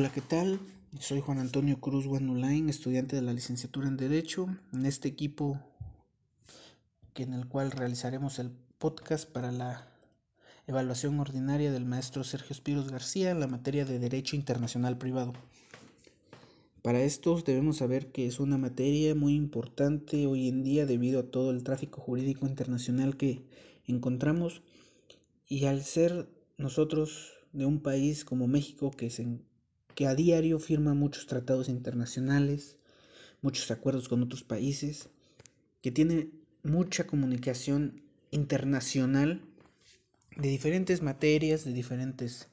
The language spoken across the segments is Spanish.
Hola, ¿qué tal? Soy Juan Antonio Cruz Buenulain, estudiante de la licenciatura en Derecho. En este equipo en el cual realizaremos el podcast para la evaluación ordinaria del maestro Sergio Espiros García en la materia de Derecho Internacional Privado. Para esto debemos saber que es una materia muy importante hoy en día debido a todo el tráfico jurídico internacional que encontramos y al ser nosotros de un país como México que se que a diario firma muchos tratados internacionales, muchos acuerdos con otros países, que tiene mucha comunicación internacional de diferentes materias, de diferentes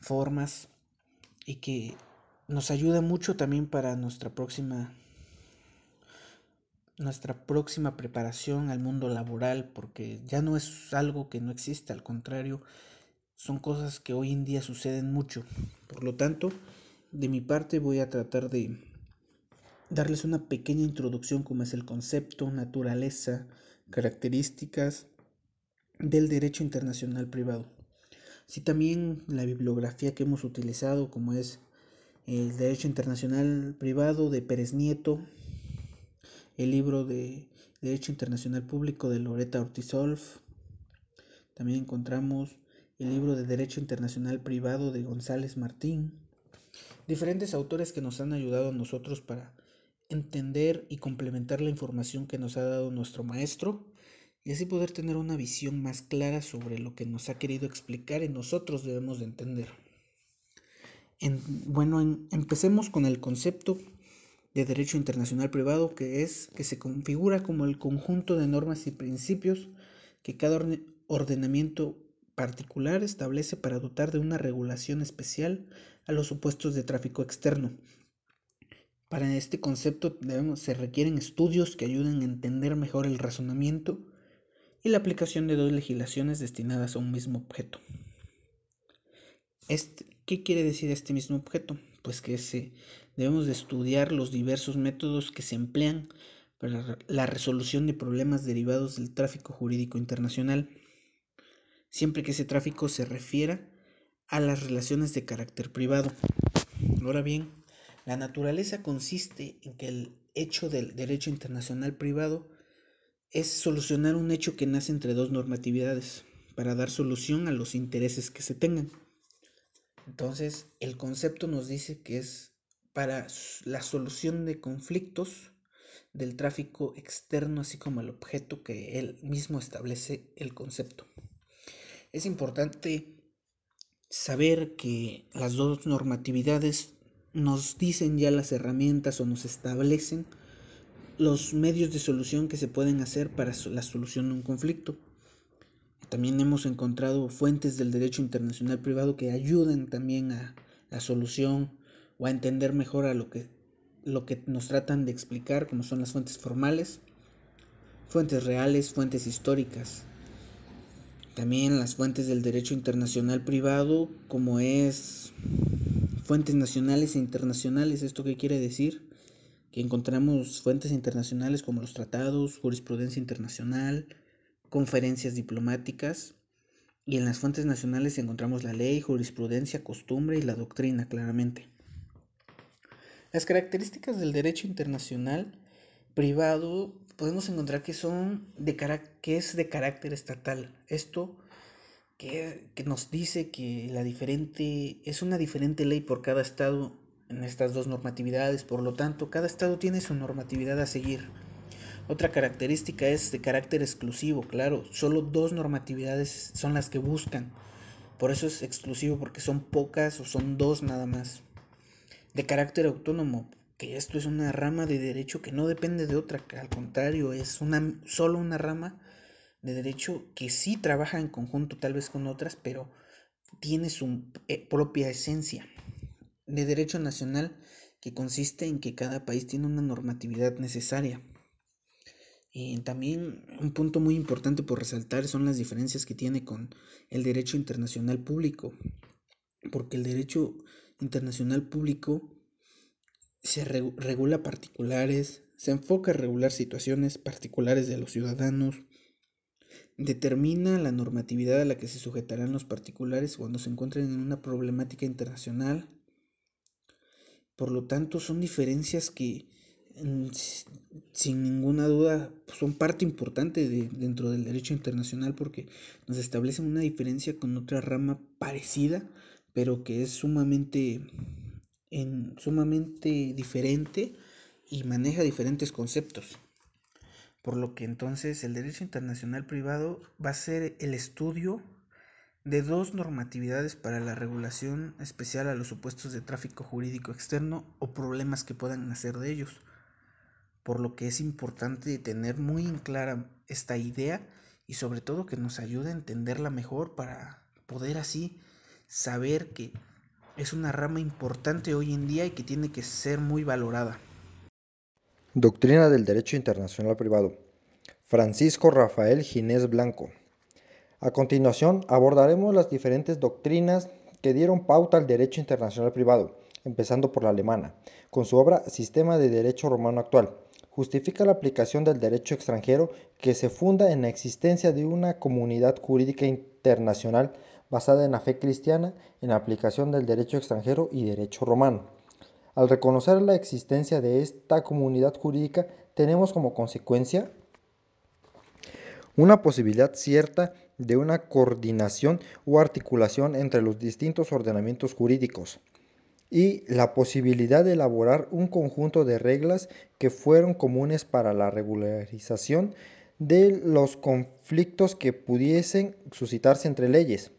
formas y que nos ayuda mucho también para nuestra próxima nuestra próxima preparación al mundo laboral porque ya no es algo que no existe, al contrario, son cosas que hoy en día suceden mucho. Por lo tanto, de mi parte voy a tratar de darles una pequeña introducción como es el concepto, naturaleza, características del derecho internacional privado. Así también la bibliografía que hemos utilizado como es el derecho internacional privado de Pérez Nieto, el libro de Derecho Internacional Público de Loretta Ortizolf. También encontramos el libro de Derecho Internacional Privado de González Martín, diferentes autores que nos han ayudado a nosotros para entender y complementar la información que nos ha dado nuestro maestro y así poder tener una visión más clara sobre lo que nos ha querido explicar y nosotros debemos de entender. bueno, empecemos con el concepto de derecho internacional privado que es que se configura como el conjunto de normas y principios que cada ordenamiento particular establece para dotar de una regulación especial a los supuestos de tráfico externo. Para este concepto debemos, se requieren estudios que ayuden a entender mejor el razonamiento y la aplicación de dos legislaciones destinadas a un mismo objeto. Este, ¿Qué quiere decir este mismo objeto? Pues que se, debemos de estudiar los diversos métodos que se emplean para la resolución de problemas derivados del tráfico jurídico internacional siempre que ese tráfico se refiera a las relaciones de carácter privado. Ahora bien, la naturaleza consiste en que el hecho del derecho internacional privado es solucionar un hecho que nace entre dos normatividades para dar solución a los intereses que se tengan. Entonces, el concepto nos dice que es para la solución de conflictos del tráfico externo, así como el objeto que él mismo establece el concepto. Es importante saber que las dos normatividades nos dicen ya las herramientas o nos establecen los medios de solución que se pueden hacer para la solución de un conflicto. También hemos encontrado fuentes del derecho internacional privado que ayudan también a la solución o a entender mejor a lo que, lo que nos tratan de explicar, como son las fuentes formales, fuentes reales, fuentes históricas. También las fuentes del derecho internacional privado, como es fuentes nacionales e internacionales. ¿Esto qué quiere decir? Que encontramos fuentes internacionales como los tratados, jurisprudencia internacional, conferencias diplomáticas. Y en las fuentes nacionales encontramos la ley, jurisprudencia, costumbre y la doctrina, claramente. Las características del derecho internacional privado podemos encontrar que son de que es de carácter estatal. Esto que, que, nos dice que la diferente es una diferente ley por cada estado en estas dos normatividades, por lo tanto, cada estado tiene su normatividad a seguir. Otra característica es de carácter exclusivo, claro, solo dos normatividades son las que buscan. Por eso es exclusivo porque son pocas o son dos nada más. De carácter autónomo, que esto es una rama de derecho que no depende de otra, que al contrario, es una, solo una rama de derecho que sí trabaja en conjunto tal vez con otras, pero tiene su eh, propia esencia. De derecho nacional que consiste en que cada país tiene una normatividad necesaria. Y también un punto muy importante por resaltar son las diferencias que tiene con el derecho internacional público, porque el derecho internacional público se regula particulares, se enfoca a regular situaciones particulares de los ciudadanos, determina la normatividad a la que se sujetarán los particulares cuando se encuentren en una problemática internacional, Por lo tanto, son diferencias que mm, sin ninguna duda son parte importante de, dentro del derecho internacional porque nos establecen una diferencia con otra rama parecida, pero que es sumamente, en, sumamente diferente y maneja diferentes conceptos. Por lo que entonces el derecho internacional privado va a ser el estudio de dos normatividades para la regulación especial a los supuestos de tráfico jurídico externo o problemas que puedan nacer de ellos. Por lo que es importante tener muy en clara esta idea y sobre todo que nos ayude a entenderla mejor para poder así saber que es una rama importante hoy en día y que tiene que ser muy valorada. Doctrina del Derecho Internacional Privado. Francisco Rafael Ginés Blanco. A continuación abordaremos las diferentes doctrinas que dieron pauta al derecho internacional privado, empezando por la alemana, con su obra Sistema de Derecho Romano Actual. Justifica la aplicación del derecho extranjero que se funda en la existencia de una comunidad jurídica internacional basada en la fe cristiana, en la aplicación del derecho extranjero y derecho romano. Al reconocer la existencia de esta comunidad jurídica, tenemos como consecuencia una posibilidad cierta de una coordinación o articulación entre los distintos ordenamientos jurídicos y la posibilidad de elaborar un conjunto de reglas que fueron comunes para la regularización de los conflictos que pudiesen suscitarse entre leyes.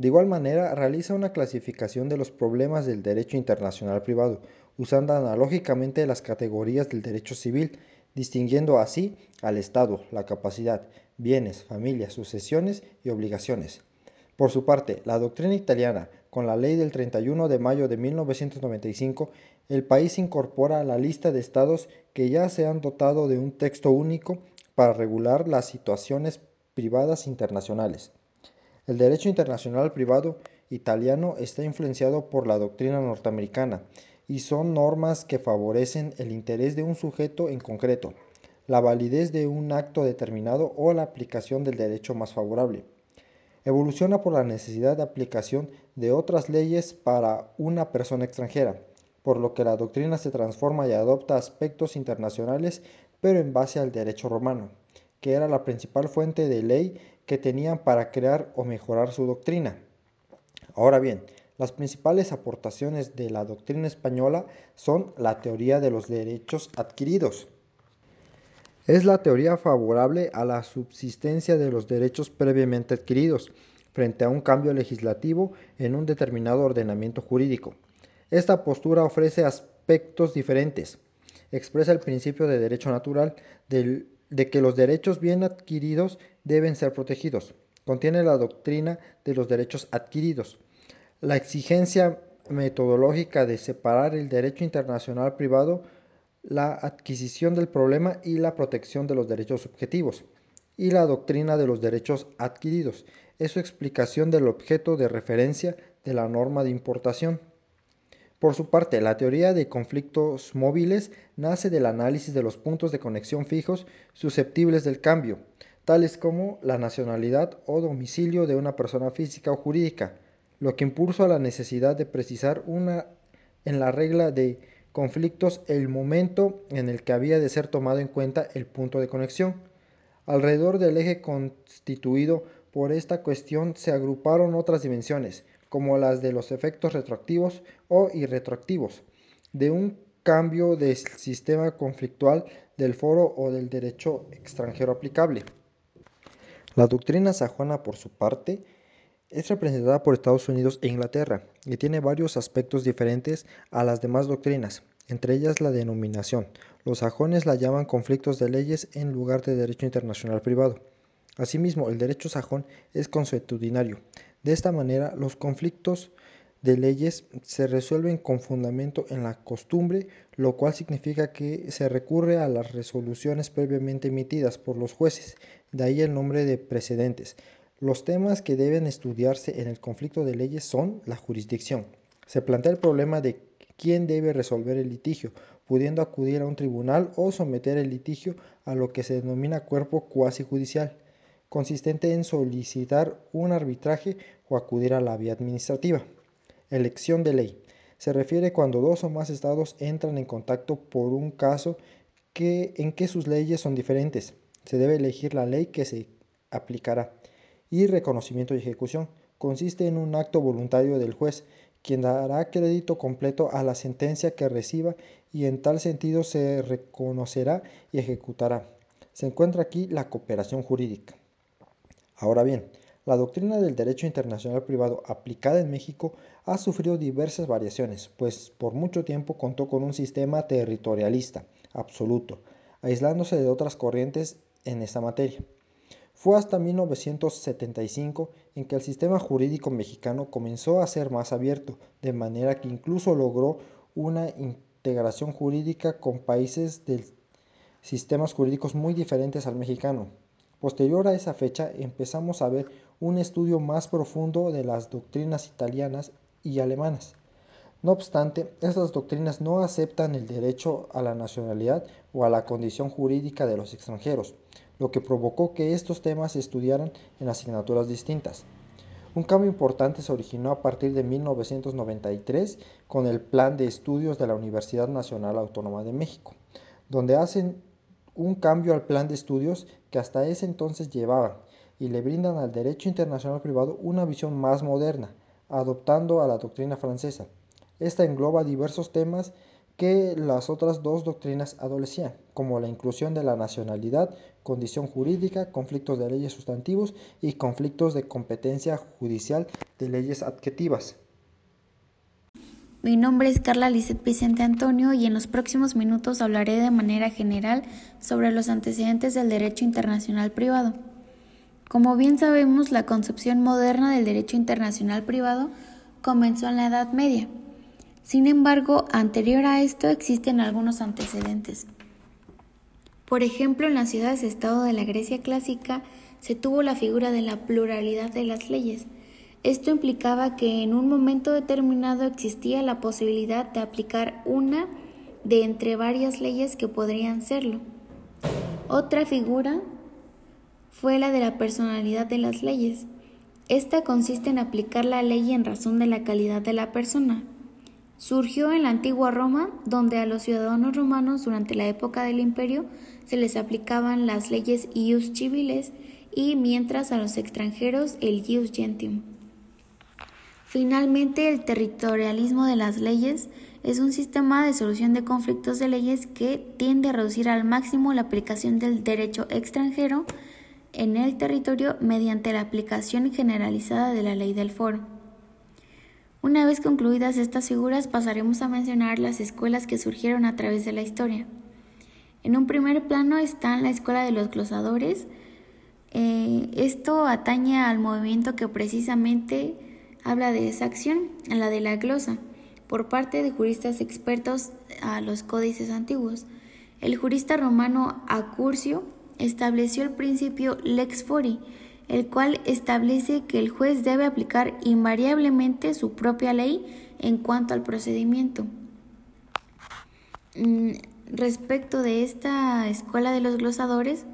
De igual manera, realiza una clasificación de los problemas del derecho internacional privado, usando analógicamente las categorías del derecho civil, distinguiendo así al Estado, la capacidad, bienes, familias, sucesiones y obligaciones. Por su parte, la doctrina italiana, con la ley del 31 de mayo de 1995, el país incorpora a la lista de estados que ya se han dotado de un texto único para regular las situaciones privadas internacionales. El derecho internacional privado italiano está influenciado por la doctrina norteamericana y son normas que favorecen el interés de un sujeto en concreto la validez de un acto determinado o la aplicación del derecho más favorable. Evoluciona por la necesidad de aplicación de otras leyes para una persona extranjera, por lo que la doctrina se transforma y adopta aspectos internacionales, pero en base al derecho romano, que era la principal fuente de ley que tenían para crear o mejorar su doctrina. Ahora bien, las principales aportaciones de la doctrina española son la teoría de los derechos adquiridos, es la teoría favorable a la subsistencia de los derechos previamente adquiridos frente a un cambio legislativo en un determinado ordenamiento jurídico. Esta postura ofrece aspectos diferentes. Expresa el principio de derecho natural de que los derechos bien adquiridos deben ser protegidos. Contiene la doctrina de los derechos adquiridos. La exigencia metodológica de separar el derecho internacional privado la adquisición del problema y la protección de los derechos subjetivos, y la doctrina de los derechos adquiridos, es su explicación del objeto de referencia de la norma de importación. Por su parte, la teoría de conflictos móviles nace del análisis de los puntos de conexión fijos susceptibles del cambio, tales como la nacionalidad o domicilio de una persona física o jurídica, lo que impulsa la necesidad de precisar una en la regla de conflictos el momento en el que había de ser tomado en cuenta el punto de conexión. Alrededor del eje constituido por esta cuestión se agruparon otras dimensiones, como las de los efectos retroactivos o irretroactivos, de un cambio del sistema conflictual del foro o del derecho extranjero aplicable. La doctrina sajona, por su parte, es representada por Estados Unidos e Inglaterra y tiene varios aspectos diferentes a las demás doctrinas, entre ellas la denominación. Los sajones la llaman conflictos de leyes en lugar de derecho internacional privado. Asimismo, el derecho sajón es consuetudinario. De esta manera, los conflictos de leyes se resuelven con fundamento en la costumbre, lo cual significa que se recurre a las resoluciones previamente emitidas por los jueces, de ahí el nombre de precedentes. Los temas que deben estudiarse en el conflicto de leyes son la jurisdicción. Se plantea el problema de quién debe resolver el litigio, pudiendo acudir a un tribunal o someter el litigio a lo que se denomina cuerpo cuasi judicial, consistente en solicitar un arbitraje o acudir a la vía administrativa. Elección de ley. Se refiere cuando dos o más estados entran en contacto por un caso que, en que sus leyes son diferentes. Se debe elegir la ley que se aplicará. Y reconocimiento y ejecución. Consiste en un acto voluntario del juez, quien dará crédito completo a la sentencia que reciba y en tal sentido se reconocerá y ejecutará. Se encuentra aquí la cooperación jurídica. Ahora bien, la doctrina del derecho internacional privado aplicada en México ha sufrido diversas variaciones, pues por mucho tiempo contó con un sistema territorialista absoluto, aislándose de otras corrientes en esta materia. Fue hasta 1975 en que el sistema jurídico mexicano comenzó a ser más abierto, de manera que incluso logró una integración jurídica con países de sistemas jurídicos muy diferentes al mexicano. Posterior a esa fecha empezamos a ver un estudio más profundo de las doctrinas italianas y alemanas. No obstante, estas doctrinas no aceptan el derecho a la nacionalidad o a la condición jurídica de los extranjeros, lo que provocó que estos temas se estudiaran en asignaturas distintas. Un cambio importante se originó a partir de 1993 con el Plan de Estudios de la Universidad Nacional Autónoma de México, donde hacen un cambio al plan de estudios que hasta ese entonces llevaban y le brindan al derecho internacional privado una visión más moderna, adoptando a la doctrina francesa. Esta engloba diversos temas que las otras dos doctrinas adolecían, como la inclusión de la nacionalidad, condición jurídica, conflictos de leyes sustantivos y conflictos de competencia judicial de leyes adjetivas. Mi nombre es Carla Lizeth Vicente Antonio y en los próximos minutos hablaré de manera general sobre los antecedentes del derecho internacional privado. Como bien sabemos, la concepción moderna del derecho internacional privado comenzó en la Edad Media sin embargo, anterior a esto existen algunos antecedentes. Por ejemplo, en las ciudades-estado de la Grecia clásica se tuvo la figura de la pluralidad de las leyes. Esto implicaba que en un momento determinado existía la posibilidad de aplicar una de entre varias leyes que podrían serlo. Otra figura fue la de la personalidad de las leyes. Esta consiste en aplicar la ley en razón de la calidad de la persona. Surgió en la antigua Roma, donde a los ciudadanos romanos durante la época del imperio se les aplicaban las leyes ius civiles y mientras a los extranjeros el ius gentium. Finalmente, el territorialismo de las leyes es un sistema de solución de conflictos de leyes que tiende a reducir al máximo la aplicación del derecho extranjero en el territorio mediante la aplicación generalizada de la ley del foro. Una vez concluidas estas figuras pasaremos a mencionar las escuelas que surgieron a través de la historia. En un primer plano está la escuela de los glosadores. Eh, esto atañe al movimiento que precisamente habla de esa acción, la de la glosa, por parte de juristas expertos a los códices antiguos. El jurista romano Acurcio estableció el principio lex fori, el cual establece que el juez debe aplicar invariablemente su propia ley en cuanto al procedimiento. Mm, respecto de esta escuela de los glosadores,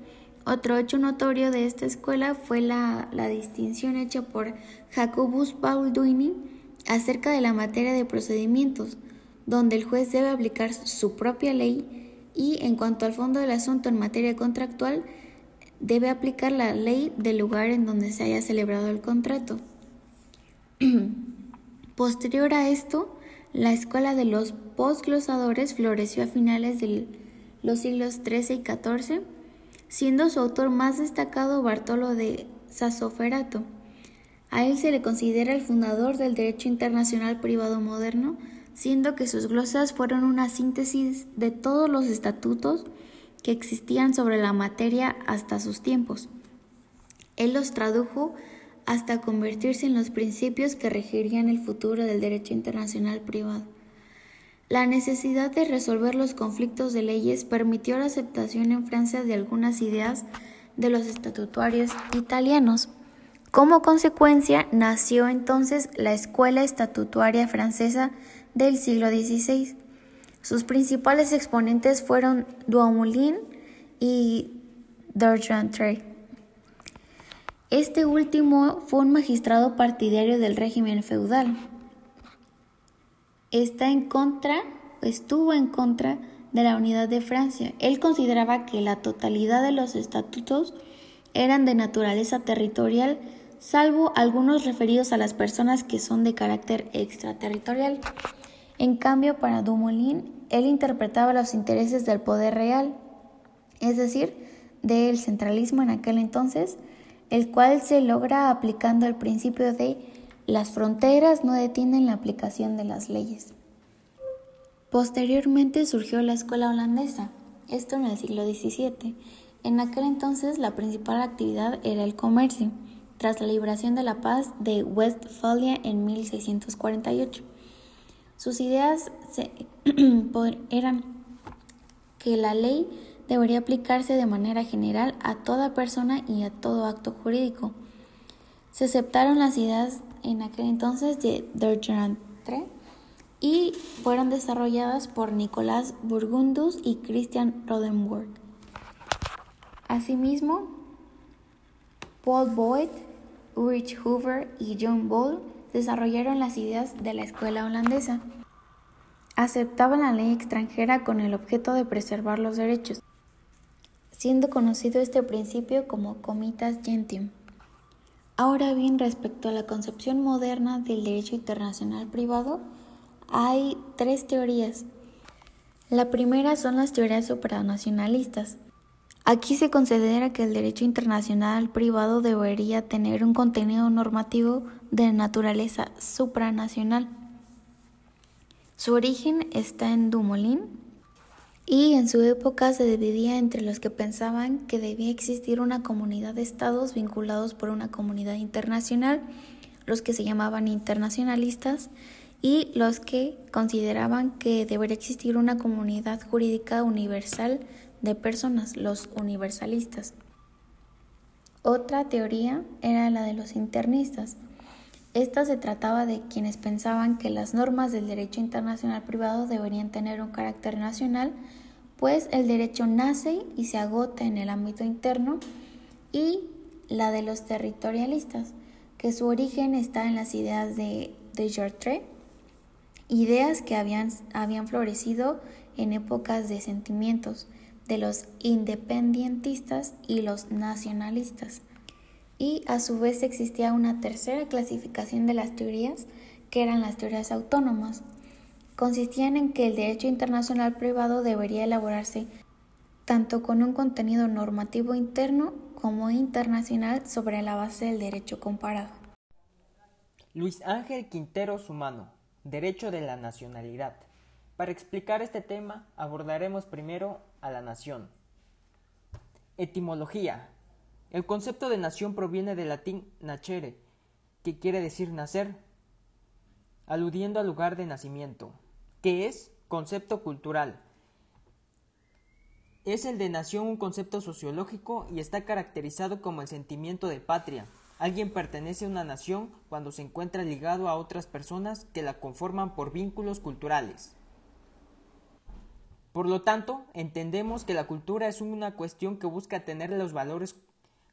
otro hecho notorio de esta escuela fue la, distinción hecha por Jacobus Paul Duini acerca de la materia de procedimientos, donde el juez debe aplicar su propia ley y en cuanto al fondo del asunto en materia contractual, debe aplicar la ley del lugar en donde se haya celebrado el contrato. Posterior a esto, la escuela de los postglosadores floreció a finales de los siglos XIII y XIV, siendo su autor más destacado Bartolo de Sasoferato. A él se le considera el fundador del derecho internacional privado moderno, siendo que sus glosas fueron una síntesis de todos los estatutos que existían sobre la materia hasta sus tiempos. Él los tradujo hasta convertirse en los principios que regirían el futuro del derecho internacional privado. La necesidad de resolver los conflictos de leyes permitió la aceptación en Francia de algunas ideas de los estatutarios italianos. Como consecuencia, nació entonces la Escuela Estatutaria Francesa del siglo XVI. Sus principales exponentes fueron Dumoulin y D'Argentré. Este último fue un magistrado partidario del régimen feudal. Está en contra, estuvo en contra de la unidad de Francia. Él consideraba que la totalidad de los estatutos eran de naturaleza territorial, salvo algunos referidos a las personas que son de carácter extraterritorial. En cambio, para Dumoulin, él interpretaba los intereses del poder real, es decir, del centralismo en aquel entonces, el cual se logra aplicando el principio de las fronteras no detienen la aplicación de las leyes. Posteriormente surgió la escuela holandesa, esto en el siglo XVII. En aquel entonces la principal actividad era el comercio, tras la liberación de la paz de Westfalia en 1648. Sus ideas eran que la ley debería aplicarse de manera general a toda persona y a todo acto jurídico. Se aceptaron las ideas en aquel entonces de Bertrand y fueron desarrolladas por Nicolás Burgundus y Christian Rodenburg. Asimismo, Paul Boyd, Ulrich Hoover y John Ball desarrollaron las ideas de la escuela holandesa. Aceptaban la ley extranjera con el objeto de preservar los derechos, siendo conocido este principio como comitas gentium. Ahora bien, respecto a la concepción moderna del derecho internacional privado, hay tres teorías. La primera son las teorías supranacionalistas. Aquí se considera que el derecho internacional privado debería tener un contenido normativo de naturaleza supranacional. Su origen está en Dumoulin, y en su época se dividía entre los que pensaban que debía existir una comunidad de estados vinculados por una comunidad internacional, los que se llamaban internacionalistas, y los que consideraban que debería existir una comunidad jurídica universal de personas, los universalistas. Otra teoría era la de los internistas. Esta se trataba de quienes pensaban que las normas del derecho internacional privado deberían tener un carácter nacional pues el derecho nace y se agota en el ámbito interno y la de los territorialistas, que su origen está en las ideas de, de ideas que habían, habían florecido en épocas de sentimientos de los independentistas y los nacionalistas. Y a su vez existía una tercera clasificación de las teorías, que eran las teorías autónomas, consistían en que el derecho internacional privado debería elaborarse tanto con un contenido normativo interno como internacional sobre la base del derecho comparado. Luis Ángel Quintero Sumano, Derecho de la Nacionalidad. Para explicar este tema abordaremos primero a la nación. Etimología. El concepto de nación proviene del latín nacere, que quiere decir nacer, aludiendo al lugar de nacimiento que es concepto cultural. Es el de nación un concepto sociológico y está caracterizado como el sentimiento de patria. Alguien pertenece a una nación cuando se encuentra ligado a otras personas que la conforman por vínculos culturales. Por lo tanto, entendemos que la cultura es una cuestión que busca tener los valores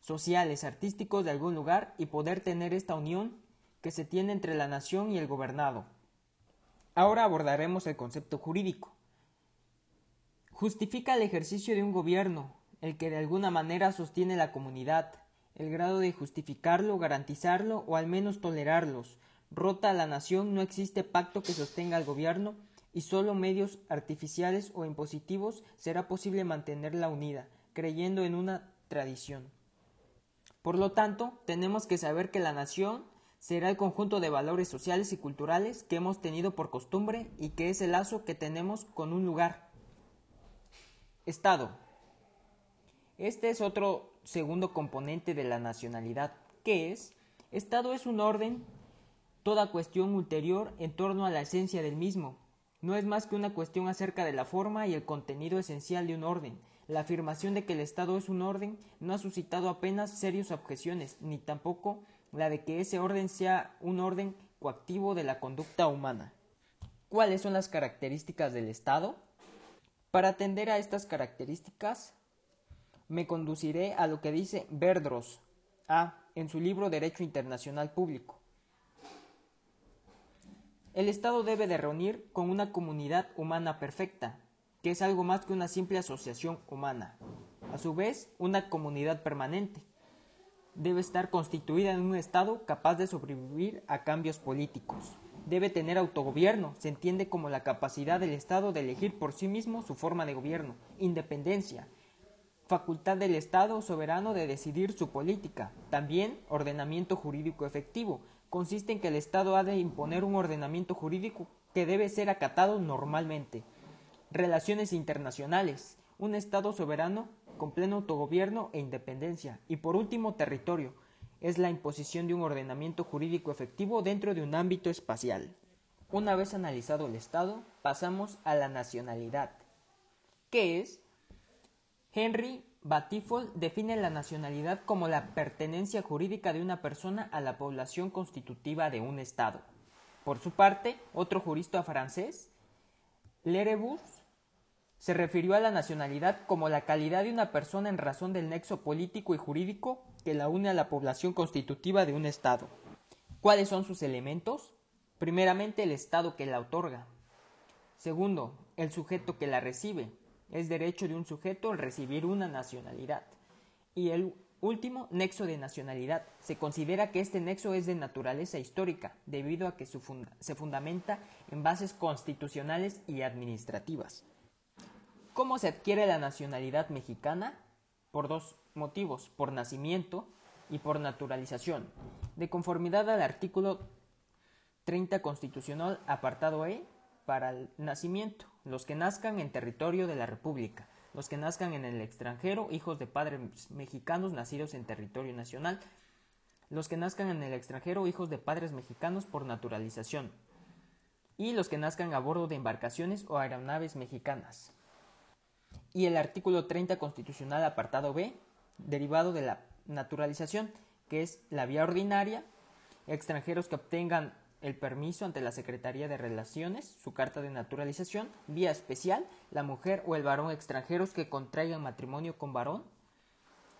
sociales, artísticos de algún lugar y poder tener esta unión que se tiene entre la nación y el gobernado. Ahora abordaremos el concepto jurídico. Justifica el ejercicio de un gobierno, el que de alguna manera sostiene la comunidad, el grado de justificarlo, garantizarlo o al menos tolerarlos. Rota a la nación, no existe pacto que sostenga al gobierno y solo medios artificiales o impositivos será posible mantenerla unida, creyendo en una tradición. Por lo tanto, tenemos que saber que la nación será el conjunto de valores sociales y culturales que hemos tenido por costumbre y que es el lazo que tenemos con un lugar. Estado. Este es otro segundo componente de la nacionalidad, que es, Estado es un orden, toda cuestión ulterior en torno a la esencia del mismo. No es más que una cuestión acerca de la forma y el contenido esencial de un orden. La afirmación de que el Estado es un orden no ha suscitado apenas serias objeciones, ni tampoco la de que ese orden sea un orden coactivo de la conducta humana. ¿Cuáles son las características del Estado? Para atender a estas características, me conduciré a lo que dice Verdros A en su libro Derecho Internacional Público. El Estado debe de reunir con una comunidad humana perfecta, que es algo más que una simple asociación humana. A su vez, una comunidad permanente. Debe estar constituida en un Estado capaz de sobrevivir a cambios políticos. Debe tener autogobierno, se entiende como la capacidad del Estado de elegir por sí mismo su forma de gobierno, independencia, facultad del Estado soberano de decidir su política, también ordenamiento jurídico efectivo, consiste en que el Estado ha de imponer un ordenamiento jurídico que debe ser acatado normalmente. Relaciones internacionales, un Estado soberano con pleno autogobierno e independencia. Y por último, territorio, es la imposición de un ordenamiento jurídico efectivo dentro de un ámbito espacial. Una vez analizado el Estado, pasamos a la nacionalidad. ¿Qué es? Henry Batifold define la nacionalidad como la pertenencia jurídica de una persona a la población constitutiva de un Estado. Por su parte, otro jurista francés, Lerebus, se refirió a la nacionalidad como la calidad de una persona en razón del nexo político y jurídico que la une a la población constitutiva de un Estado. ¿Cuáles son sus elementos? Primeramente, el Estado que la otorga. Segundo, el sujeto que la recibe. Es derecho de un sujeto el recibir una nacionalidad. Y el último, nexo de nacionalidad. Se considera que este nexo es de naturaleza histórica, debido a que se fundamenta en bases constitucionales y administrativas. ¿Cómo se adquiere la nacionalidad mexicana? Por dos motivos, por nacimiento y por naturalización. De conformidad al artículo 30 constitucional, apartado E, para el nacimiento, los que nazcan en territorio de la República, los que nazcan en el extranjero, hijos de padres mexicanos nacidos en territorio nacional, los que nazcan en el extranjero, hijos de padres mexicanos por naturalización, y los que nazcan a bordo de embarcaciones o aeronaves mexicanas. Y el artículo 30 constitucional, apartado B, derivado de la naturalización, que es la vía ordinaria, extranjeros que obtengan el permiso ante la Secretaría de Relaciones, su carta de naturalización, vía especial, la mujer o el varón extranjeros que contraigan matrimonio con varón,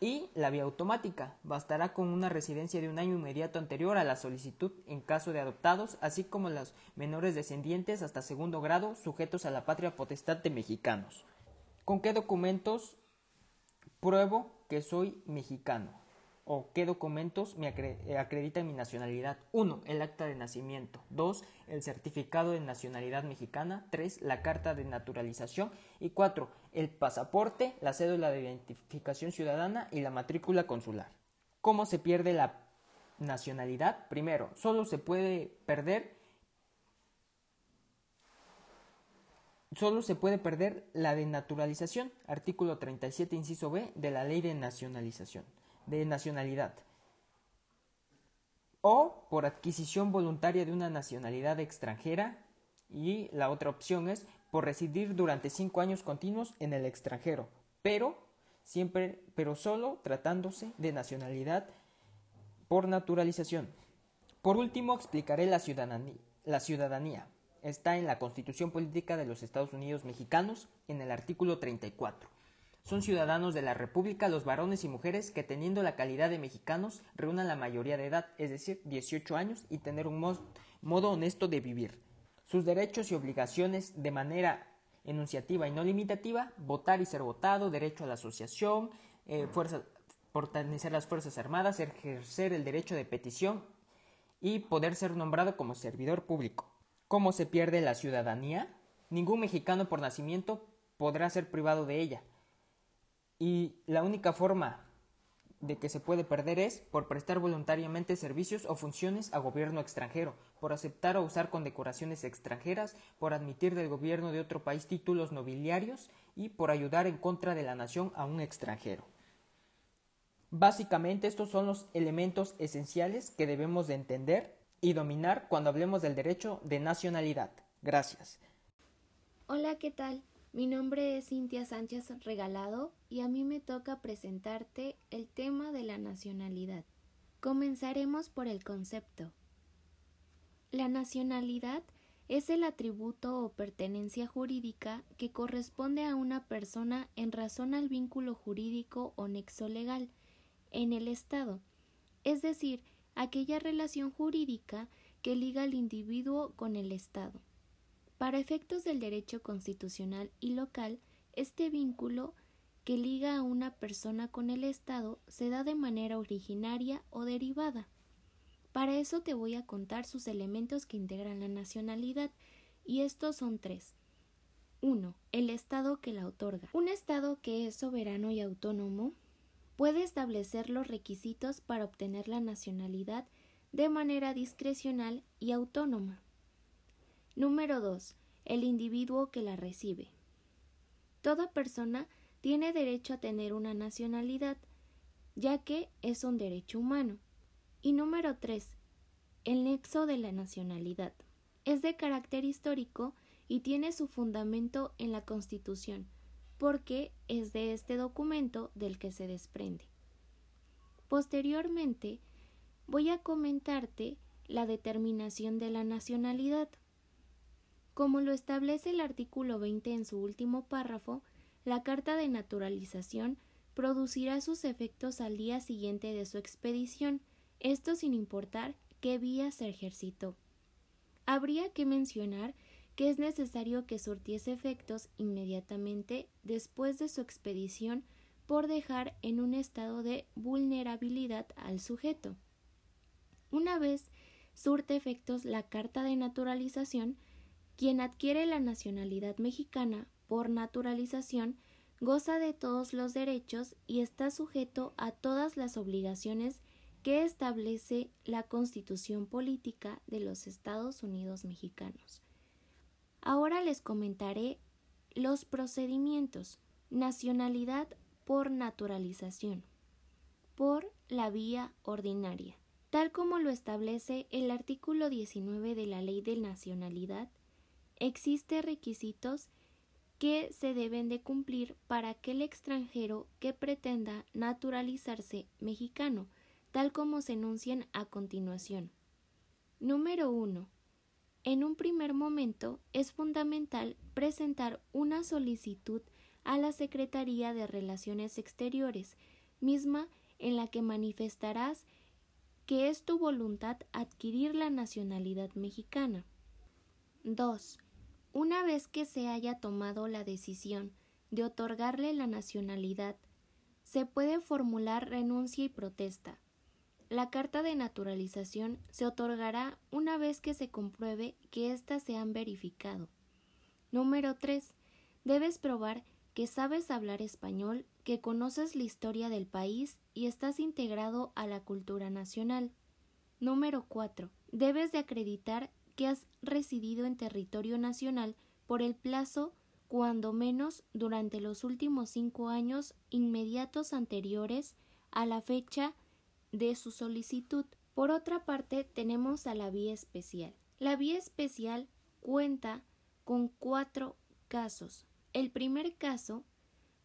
y la vía automática, bastará con una residencia de un año inmediato anterior a la solicitud en caso de adoptados, así como los menores descendientes hasta segundo grado sujetos a la patria potestad de mexicanos. ¿Con qué documentos pruebo que soy mexicano? ¿O qué documentos me eh, acreditan mi nacionalidad? 1. El acta de nacimiento. 2. El certificado de nacionalidad mexicana. 3. La carta de naturalización. Y 4. El pasaporte, la cédula de identificación ciudadana y la matrícula consular. ¿Cómo se pierde la nacionalidad? Primero, solo se puede perder solo se puede perder la denaturalización, artículo 37, inciso B, de la ley de nacionalización, de nacionalidad, o por adquisición voluntaria de una nacionalidad extranjera, y la otra opción es por residir durante cinco años continuos en el extranjero, pero siempre, pero solo tratándose de nacionalidad por naturalización. Por último, explicaré la ciudadanía. La ciudadanía está en la Constitución Política de los Estados Unidos Mexicanos, en el artículo 34. Son ciudadanos de la República los varones y mujeres que teniendo la calidad de mexicanos reúnan la mayoría de edad, es decir, 18 años, y tener un modo honesto de vivir. Sus derechos y obligaciones de manera enunciativa y no limitativa, votar y ser votado, derecho a la asociación, eh, fortalecer las Fuerzas Armadas, ejercer el derecho de petición y poder ser nombrado como servidor público. ¿Cómo se pierde la ciudadanía? Ningún mexicano por nacimiento podrá ser privado de ella. Y la única forma de que se puede perder es por prestar voluntariamente servicios o funciones a gobierno extranjero, por aceptar o usar condecoraciones extranjeras, por admitir del gobierno de otro país títulos nobiliarios y por ayudar en contra de la nación a un extranjero. Básicamente estos son los elementos esenciales que debemos de entender y dominar cuando hablemos del derecho de nacionalidad. Gracias. Hola, ¿qué tal? Mi nombre es Cintia Sánchez Regalado y a mí me toca presentarte el tema de la nacionalidad. Comenzaremos por el concepto. La nacionalidad es el atributo o pertenencia jurídica que corresponde a una persona en razón al vínculo jurídico o nexo legal en el Estado, es decir, aquella relación jurídica que liga al individuo con el Estado. Para efectos del derecho constitucional y local, este vínculo que liga a una persona con el Estado se da de manera originaria o derivada. Para eso te voy a contar sus elementos que integran la nacionalidad, y estos son tres. 1. El Estado que la otorga. Un Estado que es soberano y autónomo puede establecer los requisitos para obtener la nacionalidad de manera discrecional y autónoma. Número 2. El individuo que la recibe. Toda persona tiene derecho a tener una nacionalidad, ya que es un derecho humano. Y número 3. El nexo de la nacionalidad. Es de carácter histórico y tiene su fundamento en la Constitución, porque es de este documento del que se desprende. Posteriormente, voy a comentarte la determinación de la nacionalidad. Como lo establece el artículo 20 en su último párrafo, la carta de naturalización producirá sus efectos al día siguiente de su expedición, esto sin importar qué vía se ejercitó. Habría que mencionar que es necesario que surtiese efectos inmediatamente después de su expedición por dejar en un estado de vulnerabilidad al sujeto. Una vez surte efectos la carta de naturalización, quien adquiere la nacionalidad mexicana por naturalización, goza de todos los derechos y está sujeto a todas las obligaciones que establece la Constitución Política de los Estados Unidos Mexicanos. Ahora les comentaré los procedimientos. Nacionalidad por naturalización. Por la vía ordinaria. Tal como lo establece el artículo 19 de la Ley de Nacionalidad, existe requisitos que se deben de cumplir para que el extranjero que pretenda naturalizarse mexicano, tal como se enuncian a continuación. Número 1. En un primer momento es fundamental presentar una solicitud a la Secretaría de Relaciones Exteriores, misma en la que manifestarás que es tu voluntad adquirir la nacionalidad mexicana. 2. Una vez que se haya tomado la decisión de otorgarle la nacionalidad, se puede formular renuncia y protesta. La carta de naturalización se otorgará una vez que se compruebe que éstas se han verificado. Número 3. Debes probar que sabes hablar español, que conoces la historia del país y estás integrado a la cultura nacional. Número 4. Debes de acreditar que has residido en territorio nacional por el plazo cuando menos durante los últimos cinco años inmediatos anteriores a la fecha de su solicitud. Por otra parte, tenemos a la vía especial. La vía especial cuenta con cuatro casos. El primer caso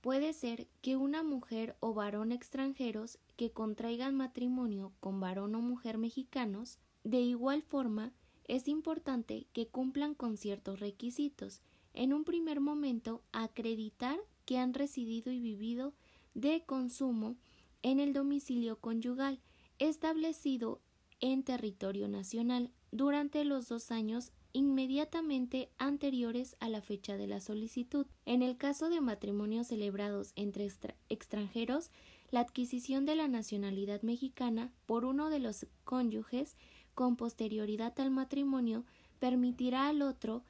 puede ser que una mujer o varón extranjeros que contraigan matrimonio con varón o mujer mexicanos, de igual forma es importante que cumplan con ciertos requisitos. En un primer momento, acreditar que han residido y vivido de consumo en el domicilio conyugal establecido en territorio nacional durante los dos años inmediatamente anteriores a la fecha de la solicitud. En el caso de matrimonios celebrados entre extranjeros, la adquisición de la nacionalidad mexicana por uno de los cónyuges con posterioridad al matrimonio permitirá al otro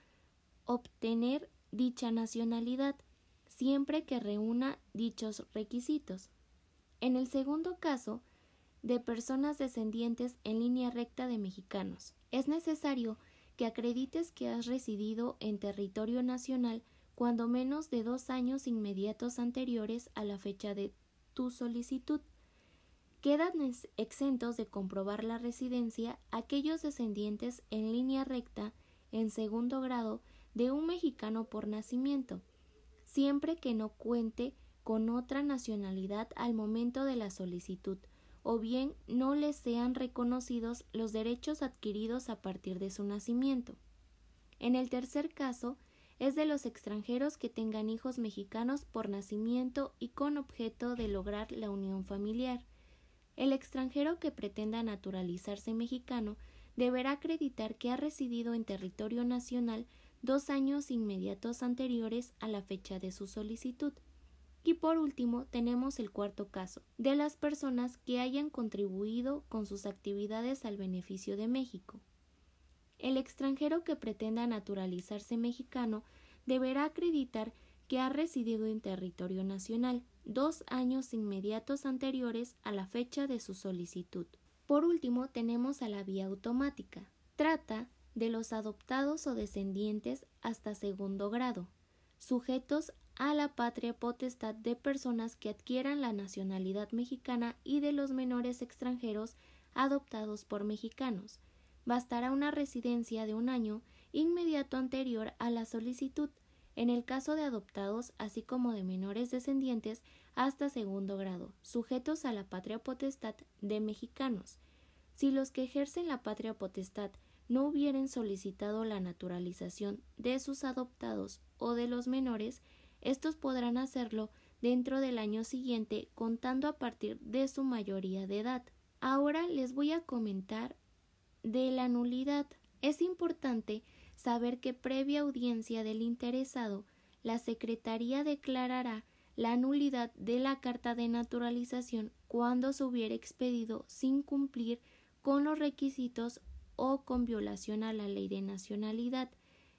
obtener dicha nacionalidad siempre que reúna dichos requisitos. En el segundo caso, de personas descendientes en línea recta de mexicanos, es necesario que acredites que has residido en territorio nacional cuando menos de dos años inmediatos anteriores a la fecha de tu solicitud. Quedan exentos de comprobar la residencia aquellos descendientes en línea recta en segundo grado de un mexicano por nacimiento, siempre que no cuente con otra nacionalidad al momento de la solicitud, o bien no les sean reconocidos los derechos adquiridos a partir de su nacimiento. En el tercer caso, es de los extranjeros que tengan hijos mexicanos por nacimiento y con objeto de lograr la unión familiar. El extranjero que pretenda naturalizarse mexicano deberá acreditar que ha residido en territorio nacional dos años inmediatos anteriores a la fecha de su solicitud. Y por último, tenemos el cuarto caso, de las personas que hayan contribuido con sus actividades al beneficio de México. El extranjero que pretenda naturalizarse mexicano deberá acreditar que ha residido en territorio nacional dos años inmediatos anteriores a la fecha de su solicitud. Por último, tenemos a la vía automática. Trata de los adoptados o descendientes hasta segundo grado, sujetos a la patria potestad de personas que adquieran la nacionalidad mexicana y de los menores extranjeros adoptados por mexicanos. Bastará una residencia de un año inmediato anterior a la solicitud, en el caso de adoptados, así como de menores descendientes hasta segundo grado, sujetos a la patria potestad de mexicanos. Si los que ejercen la patria potestad no hubieren solicitado la naturalización de sus adoptados o de los menores, estos podrán hacerlo dentro del año siguiente contando a partir de su mayoría de edad. Ahora les voy a comentar de la nulidad. Es importante saber que previa audiencia del interesado, la Secretaría declarará la nulidad de la carta de naturalización cuando se hubiera expedido sin cumplir con los requisitos o con violación a la ley de nacionalidad,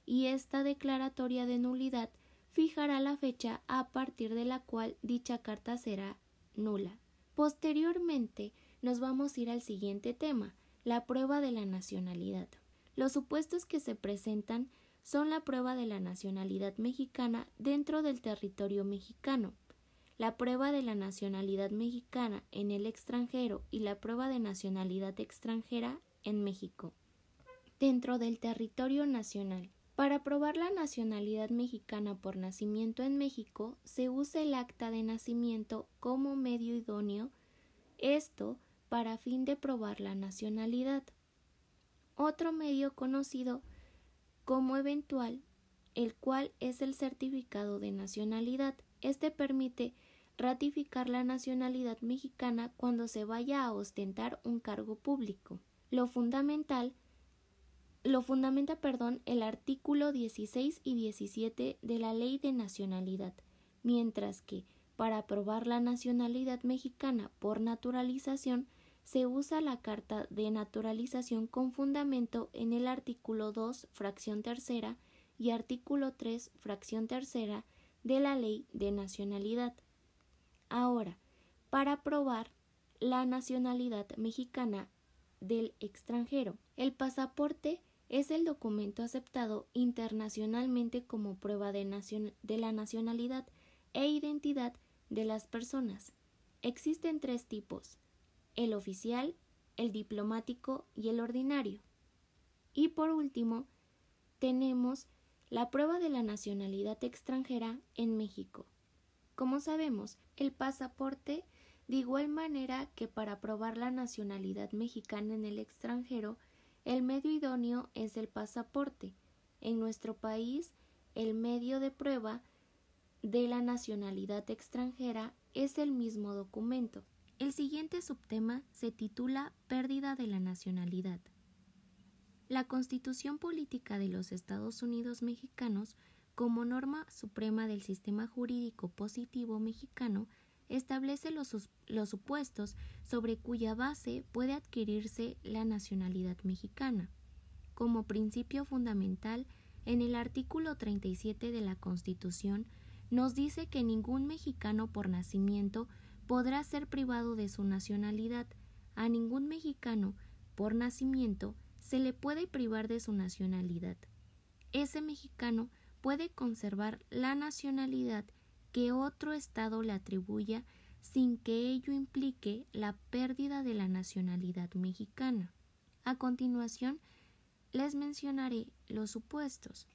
y esta declaratoria de nulidad fijará la fecha a partir de la cual dicha carta será nula. Posteriormente nos vamos a ir al siguiente tema, la prueba de la nacionalidad. Los supuestos que se presentan son la prueba de la nacionalidad mexicana dentro del territorio mexicano, la prueba de la nacionalidad mexicana en el extranjero y la prueba de nacionalidad extranjera en México, dentro del territorio nacional. Para probar la nacionalidad mexicana por nacimiento en México, se usa el acta de nacimiento como medio idóneo, esto para fin de probar la nacionalidad. Otro medio conocido como eventual, el cual es el certificado de nacionalidad. Este permite ratificar la nacionalidad mexicana cuando se vaya a ostentar un cargo público. Lo fundamental lo fundamenta, perdón, el artículo 16 y 17 de la Ley de Nacionalidad, mientras que para aprobar la nacionalidad mexicana por naturalización se usa la Carta de Naturalización con fundamento en el artículo 2, fracción tercera y artículo 3, fracción tercera de la Ley de Nacionalidad. Ahora, para aprobar la nacionalidad mexicana del extranjero, el pasaporte es el documento aceptado internacionalmente como prueba de, la nacionalidad e identidad de las personas. Existen tres tipos, el oficial, el diplomático y el ordinario. Y por último, tenemos la prueba de la nacionalidad extranjera en México. Como sabemos, el pasaporte, de igual manera que para probar la nacionalidad mexicana en el extranjero, el medio idóneo es el pasaporte. En nuestro país, el medio de prueba de la nacionalidad extranjera es el mismo documento. El siguiente subtema se titula Pérdida de la nacionalidad. La Constitución Política de los Estados Unidos Mexicanos, como norma suprema del sistema jurídico positivo mexicano, establece los, supuestos sobre cuya base puede adquirirse la nacionalidad mexicana. Como principio fundamental, en el artículo 37 de la Constitución nos dice que ningún mexicano por nacimiento podrá ser privado de su nacionalidad. A ningún mexicano por nacimiento se le puede privar de su nacionalidad. Ese mexicano puede conservar la nacionalidad que otro Estado le atribuya sin que ello implique la pérdida de la nacionalidad mexicana. A continuación, les mencionaré los supuestos.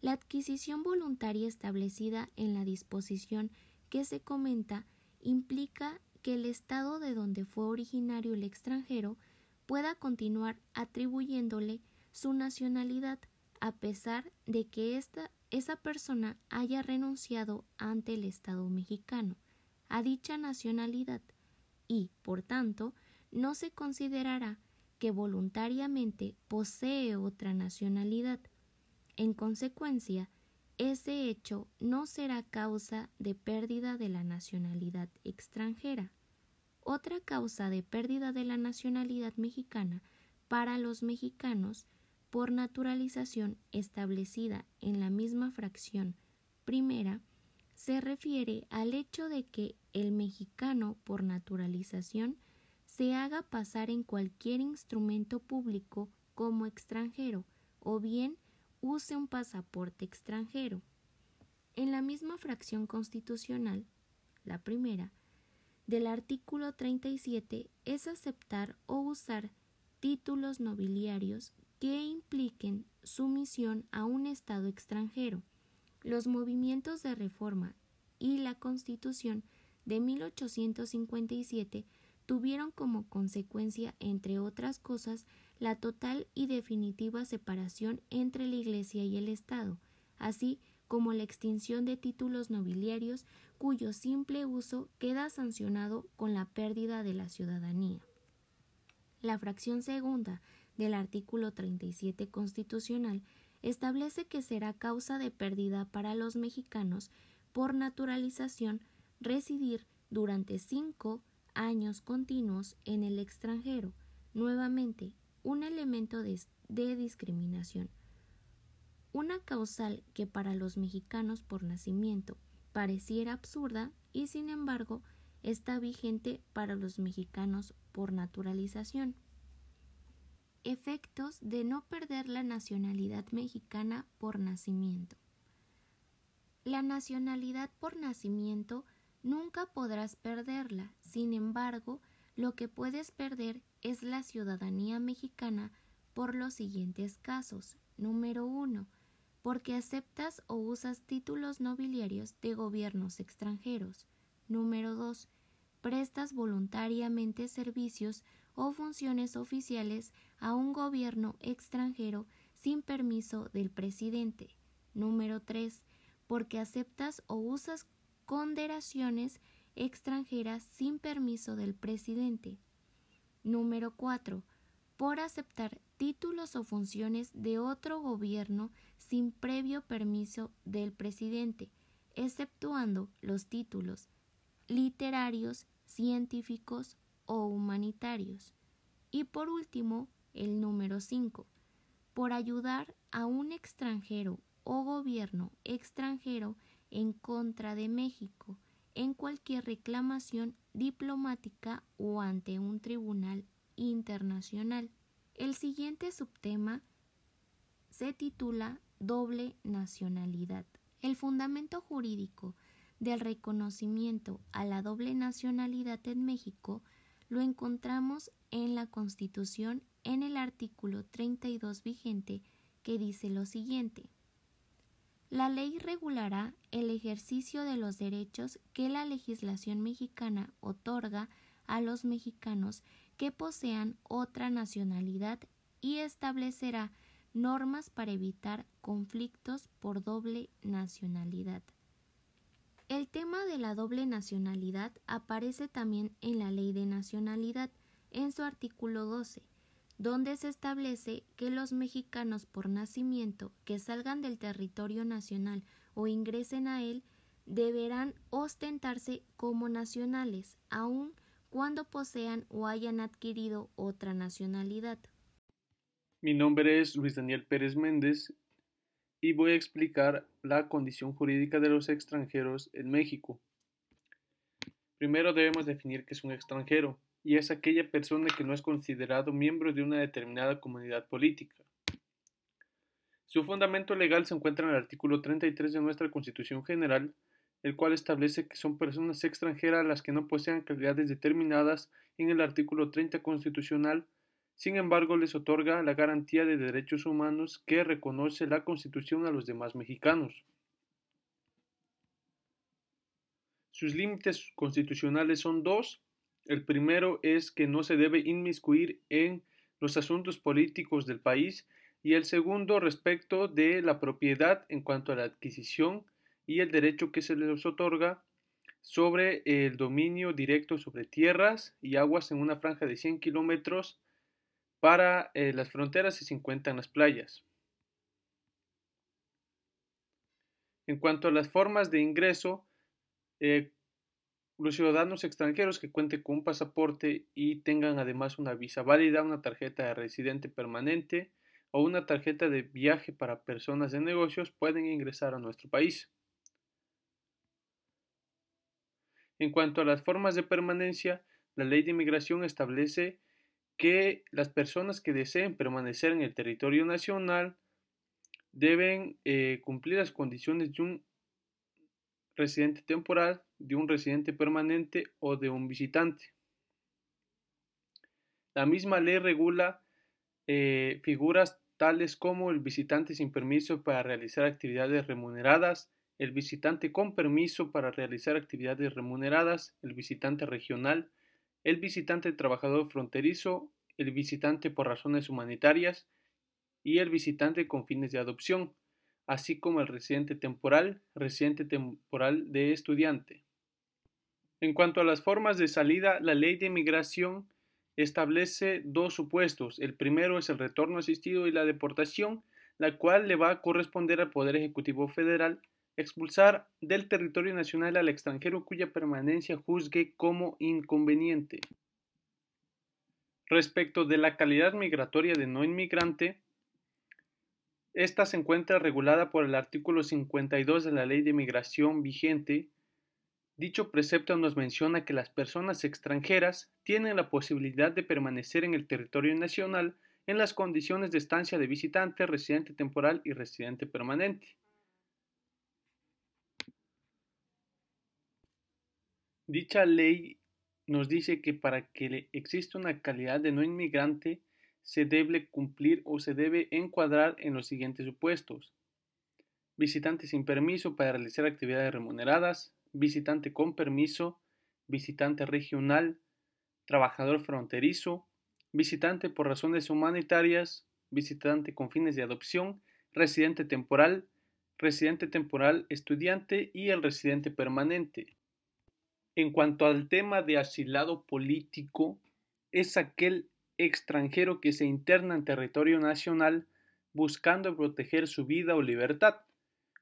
La adquisición voluntaria establecida en la disposición que se comenta implica que el Estado de donde fue originario el extranjero pueda continuar atribuyéndole su nacionalidad a pesar de que esta esa persona haya renunciado ante el Estado mexicano a dicha nacionalidad y, por tanto, no se considerará que voluntariamente posee otra nacionalidad. En consecuencia, ese hecho no será causa de pérdida de la nacionalidad extranjera. Otra causa de pérdida de la nacionalidad mexicana para los mexicanos por naturalización establecida en la misma fracción primera se refiere al hecho de que el mexicano por naturalización se haga pasar en cualquier instrumento público como extranjero o bien use un pasaporte extranjero. En la misma fracción constitucional, la primera, del artículo 37 es aceptar o usar títulos nobiliarios que impliquen sumisión a un Estado extranjero. Los movimientos de reforma y la Constitución de 1857 tuvieron como consecuencia, entre otras cosas, la total y definitiva separación entre la Iglesia y el Estado, así como la extinción de títulos nobiliarios cuyo simple uso queda sancionado con la pérdida de la ciudadanía. La fracción segunda del artículo 37 constitucional establece que será causa de pérdida para los mexicanos por naturalización residir durante cinco años continuos en el extranjero, nuevamente un elemento de, de, discriminación. Una causal que para los mexicanos por nacimiento pareciera absurda y sin embargo está vigente para los mexicanos por naturalización. Efectos de no perder la nacionalidad mexicana por nacimiento. La nacionalidad por nacimiento nunca podrás perderla, sin embargo, lo que puedes perder es la ciudadanía mexicana por los siguientes casos. Número 1. Porque aceptas o usas títulos nobiliarios de gobiernos extranjeros. Número 2. Prestas voluntariamente servicios o funciones oficiales a un gobierno extranjero sin permiso del presidente. Número 3. Porque aceptas o usas condenaciones extranjeras sin permiso del presidente. Número 4. Por aceptar títulos o funciones de otro gobierno sin previo permiso del presidente, exceptuando los títulos literarios, científicos o humanitarios. Y por último, el número 5. Por ayudar a un extranjero o gobierno extranjero en contra de México en cualquier reclamación diplomática o ante un tribunal internacional. El siguiente subtema se titula doble nacionalidad. El fundamento jurídico del reconocimiento a la doble nacionalidad en México lo encontramos en la Constitución en el artículo 32 vigente que dice lo siguiente. La ley regulará el ejercicio de los derechos que la legislación mexicana otorga a los mexicanos que posean otra nacionalidad y establecerá normas para evitar conflictos por doble nacionalidad. El tema de la doble nacionalidad aparece también en la Ley de Nacionalidad, en su artículo 12, donde se establece que los mexicanos por nacimiento que salgan del territorio nacional o ingresen a él deberán ostentarse como nacionales, aun cuando posean o hayan adquirido otra nacionalidad. Mi nombre es Luis Daniel Pérez Méndez y voy a explicar la condición jurídica de los extranjeros en México. Primero debemos definir qué es un extranjero, y es aquella persona que no es considerado miembro de una determinada comunidad política. Su fundamento legal se encuentra en el artículo 33 de nuestra Constitución General, el cual establece que son personas extranjeras las que no posean calidades determinadas en el artículo 30 constitucional sin embargo, les otorga la garantía de derechos humanos que reconoce la Constitución a los demás mexicanos. Sus límites constitucionales son dos. El primero es que no se debe inmiscuir en los asuntos políticos del país y el segundo respecto de la propiedad en cuanto a la adquisición y el derecho que se les otorga sobre el dominio directo sobre tierras y aguas en una franja de 100 kilómetros para eh, las fronteras y 50 en las playas. En cuanto a las formas de ingreso, eh, los ciudadanos extranjeros que cuenten con un pasaporte y tengan además una visa válida, una tarjeta de residente permanente o una tarjeta de viaje para personas de negocios pueden ingresar a nuestro país. En cuanto a las formas de permanencia, la ley de inmigración establece que las personas que deseen permanecer en el territorio nacional deben eh, cumplir las condiciones de un residente temporal, de un residente permanente o de un visitante. La misma ley regula eh, figuras tales como el visitante sin permiso para realizar actividades remuneradas, el visitante con permiso para realizar actividades remuneradas, el visitante regional, el visitante trabajador fronterizo, el visitante por razones humanitarias y el visitante con fines de adopción, así como el residente temporal, residente temporal de estudiante. En cuanto a las formas de salida, la ley de inmigración establece dos supuestos. El primero es el retorno asistido y la deportación, la cual le va a corresponder al Poder Ejecutivo Federal expulsar del territorio nacional al extranjero cuya permanencia juzgue como inconveniente. Respecto de la calidad migratoria de no inmigrante, esta se encuentra regulada por el artículo 52 de la Ley de Migración vigente. Dicho precepto nos menciona que las personas extranjeras tienen la posibilidad de permanecer en el territorio nacional en las condiciones de estancia de visitante, residente temporal y residente permanente. Dicha ley nos dice que para que exista una calidad de no inmigrante se debe cumplir o se debe encuadrar en los siguientes supuestos. Visitante sin permiso para realizar actividades remuneradas, visitante con permiso, visitante regional, trabajador fronterizo, visitante por razones humanitarias, visitante con fines de adopción, residente temporal, residente temporal estudiante y el residente permanente. En cuanto al tema de asilado político, es aquel extranjero que se interna en territorio nacional buscando proteger su vida o libertad,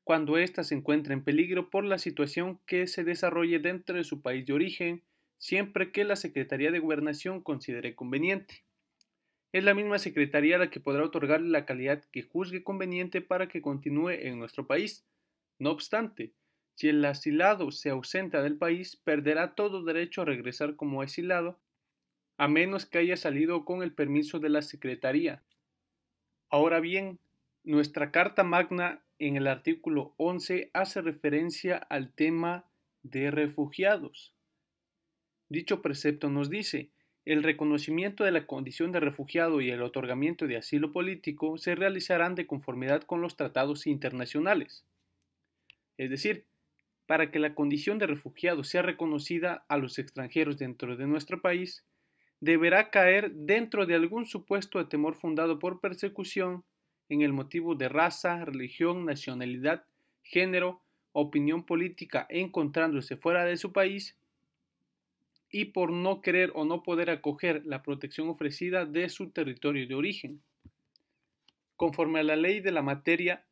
cuando ésta se encuentra en peligro por la situación que se desarrolle dentro de su país de origen, siempre que la Secretaría de Gobernación considere conveniente. Es la misma Secretaría la que podrá otorgarle la calidad que juzgue conveniente para que continúe en nuestro país. No obstante, si el asilado se ausenta del país, perderá todo derecho a regresar como asilado a menos que haya salido con el permiso de la Secretaría. Ahora bien, nuestra Carta Magna en el artículo 11 hace referencia al tema de refugiados. Dicho precepto nos dice, el reconocimiento de la condición de refugiado y el otorgamiento de asilo político se realizarán de conformidad con los tratados internacionales. Es decir, para que la condición de refugiado sea reconocida a los extranjeros dentro de nuestro país, deberá caer dentro de algún supuesto de temor fundado por persecución en el motivo de raza, religión, nacionalidad, género, opinión política encontrándose fuera de su país y por no querer o no poder acoger la protección ofrecida de su territorio de origen. Conforme a la ley de la materia,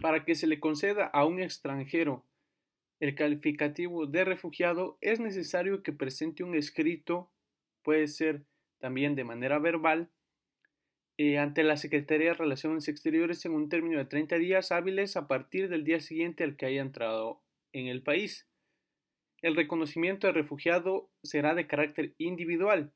para que se le conceda a un extranjero el calificativo de refugiado es necesario que presente un escrito puede ser también de manera verbal, eh, ante la Secretaría de Relaciones Exteriores en un término de 30 días hábiles a partir del día siguiente al que haya entrado en el país. El reconocimiento de refugiado será de carácter individual.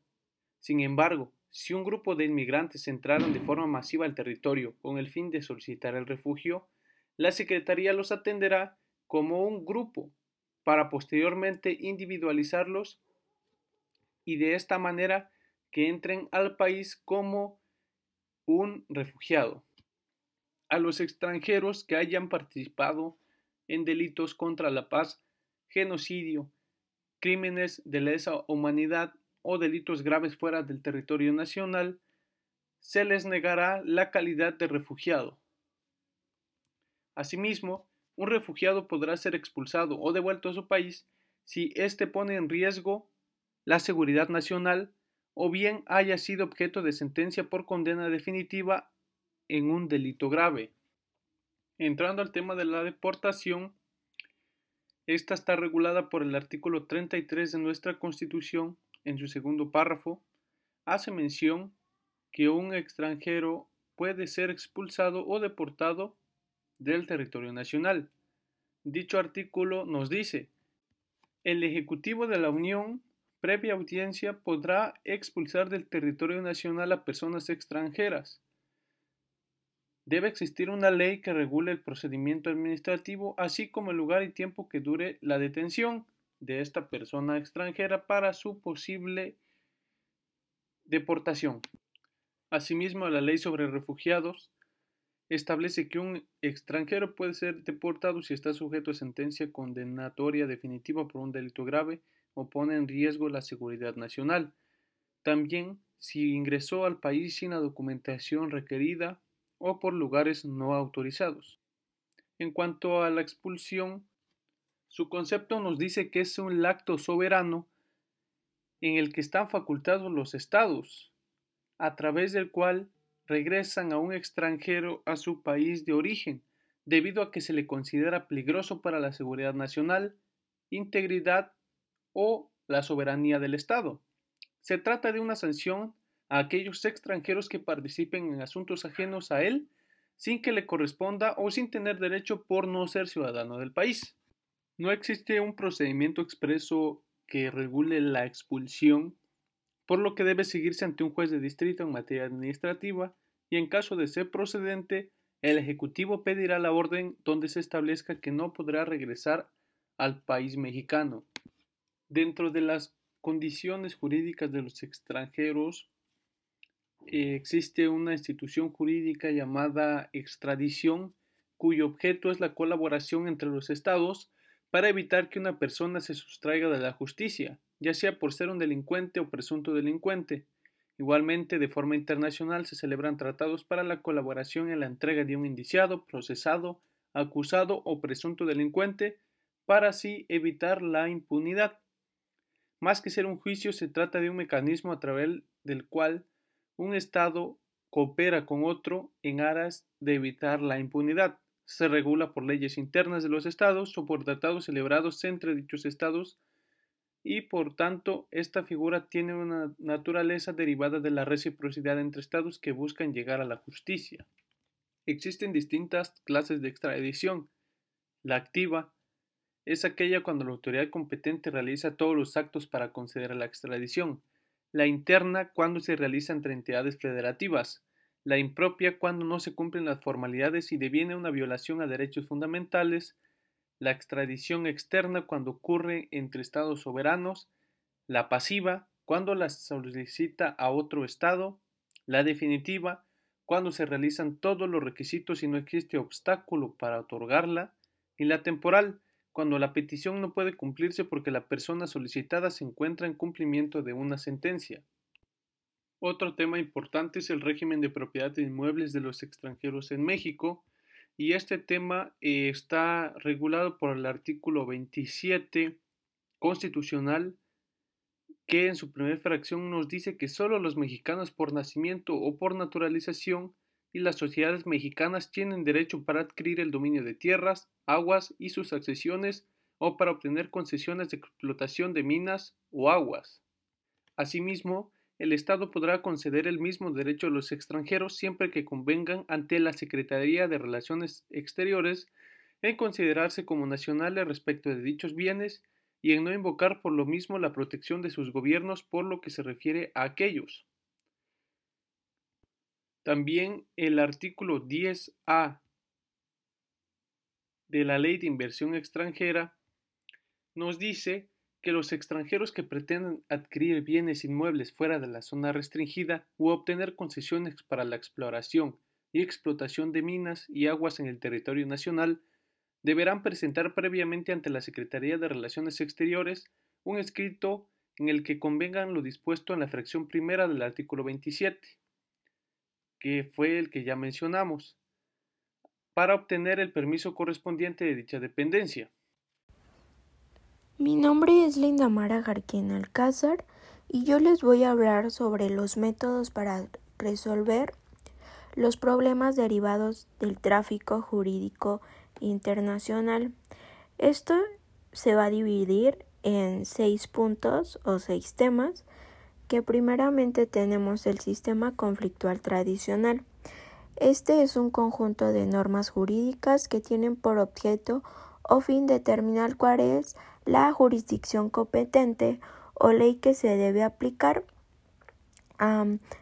Sin embargo, si un grupo de inmigrantes entraron de forma masiva al territorio con el fin de solicitar el refugio, la Secretaría los atenderá como un grupo para posteriormente individualizarlos y de esta manera que entren al país como un refugiado. A los extranjeros que hayan participado en delitos contra la paz, genocidio, crímenes de lesa humanidad o delitos graves fuera del territorio nacional, se les negará la calidad de refugiado. Asimismo, un refugiado podrá ser expulsado o devuelto a su país si éste pone en riesgo la seguridad nacional o bien haya sido objeto de sentencia por condena definitiva en un delito grave. Entrando al tema de la deportación, esta está regulada por el artículo 33 de nuestra Constitución, en su segundo párrafo, hace mención que un extranjero puede ser expulsado o deportado del territorio nacional. Dicho artículo nos dice, el Ejecutivo de la Unión, previa audiencia, podrá expulsar del territorio nacional a personas extranjeras. Debe existir una ley que regule el procedimiento administrativo, así como el lugar y tiempo que dure la detención de esta persona extranjera para su posible deportación. Asimismo, la ley sobre refugiados establece que un extranjero puede ser deportado si está sujeto a sentencia condenatoria definitiva por un delito grave o pone en riesgo la seguridad nacional. También si ingresó al país sin la documentación requerida o por lugares no autorizados. En cuanto a la expulsión, su concepto nos dice que es un acto soberano en el que están facultados los estados, a través del cual regresan a un extranjero a su país de origen, debido a que se le considera peligroso para la seguridad nacional, integridad o la soberanía del Estado. Se trata de una sanción a aquellos extranjeros que participen en asuntos ajenos a él sin que le corresponda o sin tener derecho por no ser ciudadano del país. No existe un procedimiento expreso que regule la expulsión por lo que debe seguirse ante un juez de distrito en materia administrativa y en caso de ser procedente, el Ejecutivo pedirá la orden donde se establezca que no podrá regresar al país mexicano. Dentro de las condiciones jurídicas de los extranjeros, eh, existe una institución jurídica llamada extradición, cuyo objeto es la colaboración entre los estados para evitar que una persona se sustraiga de la justicia ya sea por ser un delincuente o presunto delincuente. Igualmente, de forma internacional se celebran tratados para la colaboración en la entrega de un indiciado, procesado, acusado o presunto delincuente, para así evitar la impunidad. Más que ser un juicio, se trata de un mecanismo a través del cual un Estado coopera con otro en aras de evitar la impunidad. Se regula por leyes internas de los Estados o por tratados celebrados entre dichos Estados y por tanto esta figura tiene una naturaleza derivada de la reciprocidad entre estados que buscan llegar a la justicia. Existen distintas clases de extradición. La activa es aquella cuando la autoridad competente realiza todos los actos para conceder la extradición. La interna cuando se realiza entre entidades federativas. La impropia cuando no se cumplen las formalidades y deviene una violación a derechos fundamentales la extradición externa cuando ocurre entre estados soberanos, la pasiva cuando la solicita a otro estado, la definitiva cuando se realizan todos los requisitos y no existe obstáculo para otorgarla, y la temporal cuando la petición no puede cumplirse porque la persona solicitada se encuentra en cumplimiento de una sentencia. Otro tema importante es el régimen de propiedad de inmuebles de los extranjeros en México, y este tema eh, está regulado por el artículo 27 constitucional que en su primera fracción nos dice que solo los mexicanos por nacimiento o por naturalización y las sociedades mexicanas tienen derecho para adquirir el dominio de tierras, aguas y sus accesiones o para obtener concesiones de explotación de minas o aguas. Asimismo, el Estado podrá conceder el mismo derecho a los extranjeros siempre que convengan ante la Secretaría de Relaciones Exteriores en considerarse como nacionales respecto de dichos bienes y en no invocar por lo mismo la protección de sus gobiernos por lo que se refiere a aquellos. También el artículo 10A de la Ley de Inversión Extranjera nos dice que los extranjeros que pretenden adquirir bienes inmuebles fuera de la zona restringida u obtener concesiones para la exploración y explotación de minas y aguas en el territorio nacional deberán presentar previamente ante la Secretaría de Relaciones Exteriores un escrito en el que convengan lo dispuesto en la fracción primera del artículo 27, que fue el que ya mencionamos, para obtener el permiso correspondiente de dicha dependencia. Mi nombre es Linda Mara Garquín Alcázar y yo les voy a hablar sobre los métodos para resolver los problemas derivados del tráfico jurídico internacional. Esto se va a dividir en seis puntos o seis temas que primeramente tenemos el sistema conflictual tradicional. Este es un conjunto de normas jurídicas que tienen por objeto o fin determinar cuál es la jurisdicción competente o ley que se debe aplicar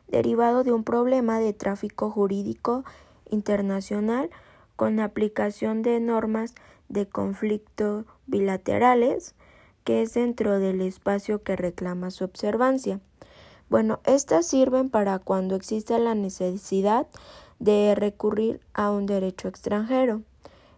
derivado de un problema de tráfico jurídico internacional con aplicación de normas de conflicto bilaterales que es dentro del espacio que reclama su observancia. Bueno, estas sirven para cuando existe la necesidad de recurrir a un derecho extranjero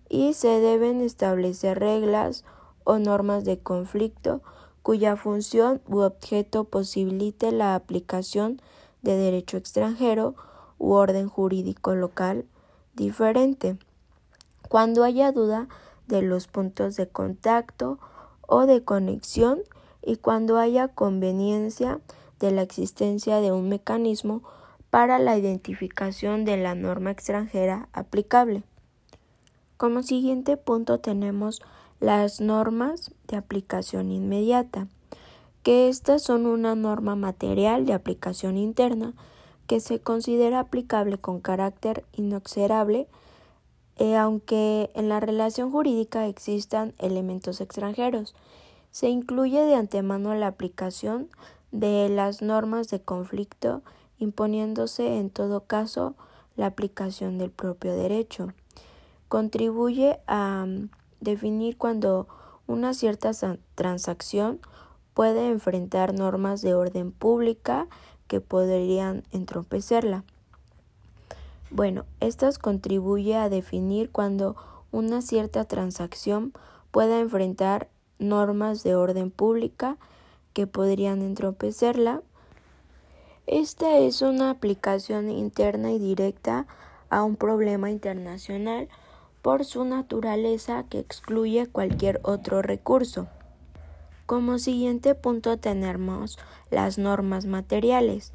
y se deben establecer reglas o normas de conflicto cuya función u objeto posibilite la aplicación de derecho extranjero u orden jurídico local diferente. Cuando haya duda de los puntos de contacto o de conexión y cuando haya conveniencia de la existencia de un mecanismo para la identificación de la norma extranjera aplicable. Como siguiente punto tenemos las normas de aplicación inmediata, que estas son una norma material de aplicación interna que se considera aplicable con carácter inexorable eh, aunque en la relación jurídica existan elementos extranjeros. Se incluye de antemano la aplicación de las normas de conflicto, imponiéndose en todo caso la aplicación del propio derecho. Contribuye a definir cuando una cierta transacción puede enfrentar normas de orden pública que podrían entropecerla. Bueno, estas contribuye a definir cuando una cierta transacción pueda enfrentar normas de orden pública que podrían entropecerla. Esta es una aplicación interna y directa a un problema internacional por su naturaleza que excluye cualquier otro recurso. Como siguiente punto tenemos las normas materiales,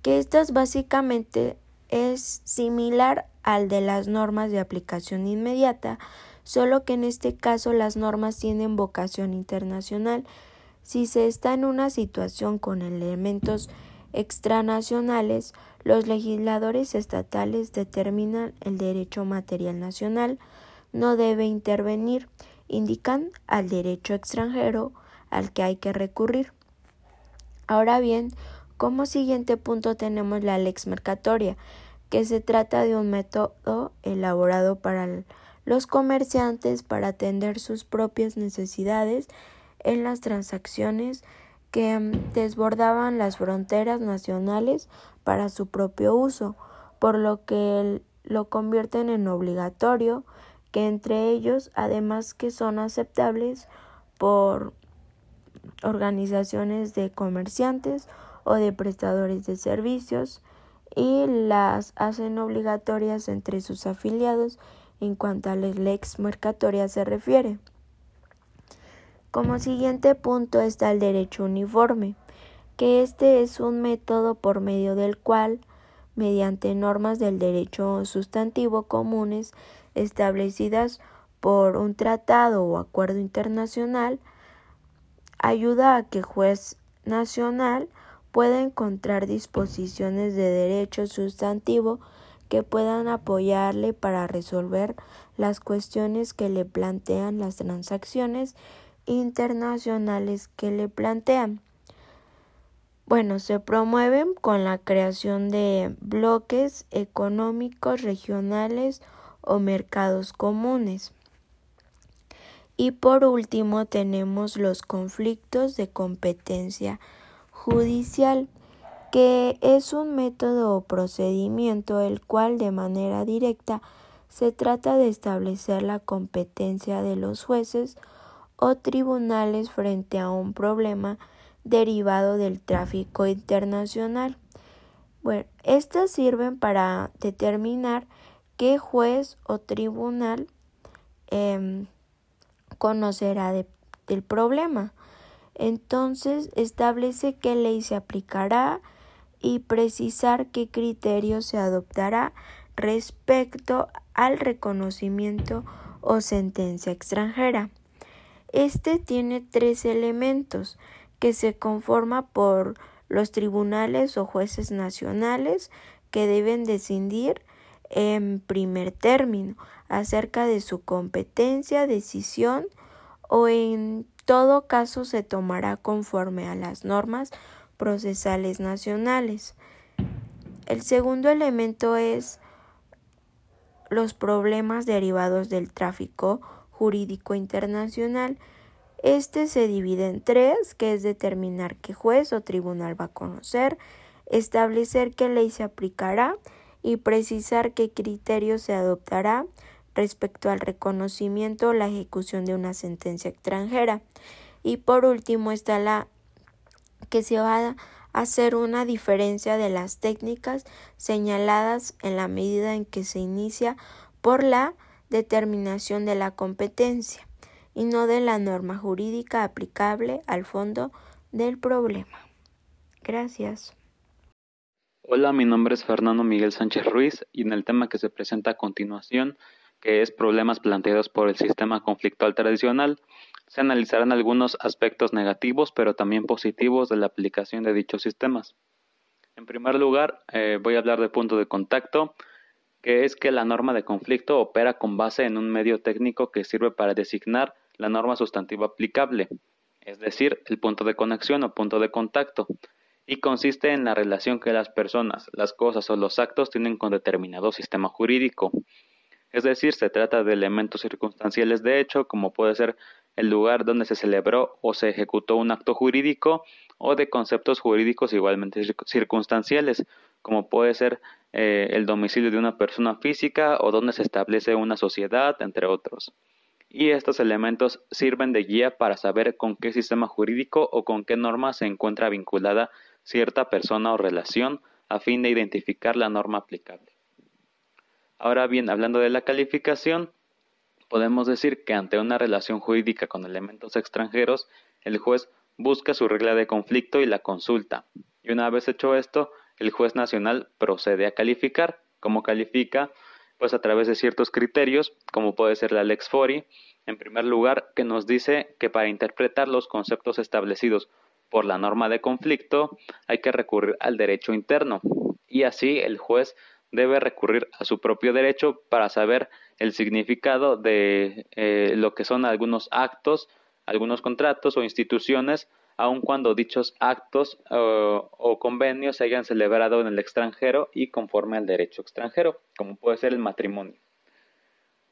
que estas básicamente es similar al de las normas de aplicación inmediata, solo que en este caso las normas tienen vocación internacional. Si se está en una situación con elementos extranacionales, los legisladores estatales determinan el derecho material nacional, no debe intervenir, indican al derecho extranjero al que hay que recurrir. Ahora bien, como siguiente punto tenemos la lex mercatoria, que se trata de un método elaborado para los comerciantes para atender sus propias necesidades en las transacciones que mm, desbordaban las fronteras nacionales para su propio uso, por lo que lo convierten en obligatorio, que entre ellos, además que son aceptables por organizaciones de comerciantes o de prestadores de servicios, y las hacen obligatorias entre sus afiliados en cuanto a la lex mercatoria se refiere. Como siguiente punto está el derecho uniforme, que este es un método por medio del cual, mediante normas del derecho sustantivo comunes establecidas por un tratado o acuerdo internacional, ayuda a que juez nacional pueda encontrar disposiciones de derecho sustantivo que puedan apoyarle para resolver las cuestiones que le plantean las transacciones internacionales que le plantean. Bueno, se promueven con la creación de bloques económicos regionales o mercados comunes. Y por último tenemos los conflictos de competencia judicial, que es un método o procedimiento el cual de manera directa se trata de establecer la competencia de los jueces o tribunales frente a un problema derivado del tráfico internacional. Bueno, estas sirven para determinar qué juez o tribunal em, conocerá del problema. Entonces, establece qué ley se aplicará y precisar qué criterio se adoptará respecto al reconocimiento o sentencia extranjera. Este tiene tres elementos que se conforma por los tribunales o jueces nacionales que deben decidir en primer término acerca de su competencia, decisión o en todo caso se tomará conforme a las normas procesales nacionales. El segundo elemento es los problemas derivados del tráfico jurídico internacional. Este se divide en tres, que es determinar qué juez o tribunal va a conocer, establecer qué ley se aplicará y precisar qué criterio se adoptará respecto al reconocimiento o la ejecución de una sentencia extranjera. Y por último está la que se va a hacer una diferencia de las técnicas señaladas en la medida en que se inicia por la determinación de la competencia y no de la norma jurídica aplicable al fondo del problema. Gracias. Hola, mi nombre es Fernando Miguel Sánchez Ruiz y en el tema que se presenta a continuación, que es problemas planteados por el sistema conflictual tradicional, se analizarán algunos aspectos negativos pero también positivos de la aplicación de dichos sistemas. En primer lugar, eh, voy a hablar de punto de contacto, que es que la norma de conflicto opera con base en un medio técnico que sirve para designar la norma sustantiva aplicable, es decir, el punto de conexión o punto de contacto, y consiste en la relación que las personas, las cosas o los actos tienen con determinado sistema jurídico. Es decir, se trata de elementos circunstanciales de hecho, como puede ser el lugar donde se celebró o se ejecutó un acto jurídico, o de conceptos jurídicos igualmente circunstanciales, como puede ser eh, el domicilio de una persona física o donde se establece una sociedad, entre otros. Y estos elementos sirven de guía para saber con qué sistema jurídico o con qué norma se encuentra vinculada cierta persona o relación a fin de identificar la norma aplicable. Ahora bien, hablando de la calificación, podemos decir que ante una relación jurídica con elementos extranjeros, el juez busca su regla de conflicto y la consulta. Y una vez hecho esto, el juez nacional procede a calificar. ¿Cómo califica? Pues a través de ciertos criterios, como puede ser la Lex Fori, en primer lugar, que nos dice que para interpretar los conceptos establecidos por la norma de conflicto, hay que recurrir al derecho interno y así el juez debe recurrir a su propio derecho para saber el significado de eh, lo que son algunos actos, algunos contratos o instituciones, aun cuando dichos actos o convenios se hayan celebrado en el extranjero y conforme al derecho extranjero, como puede ser el matrimonio.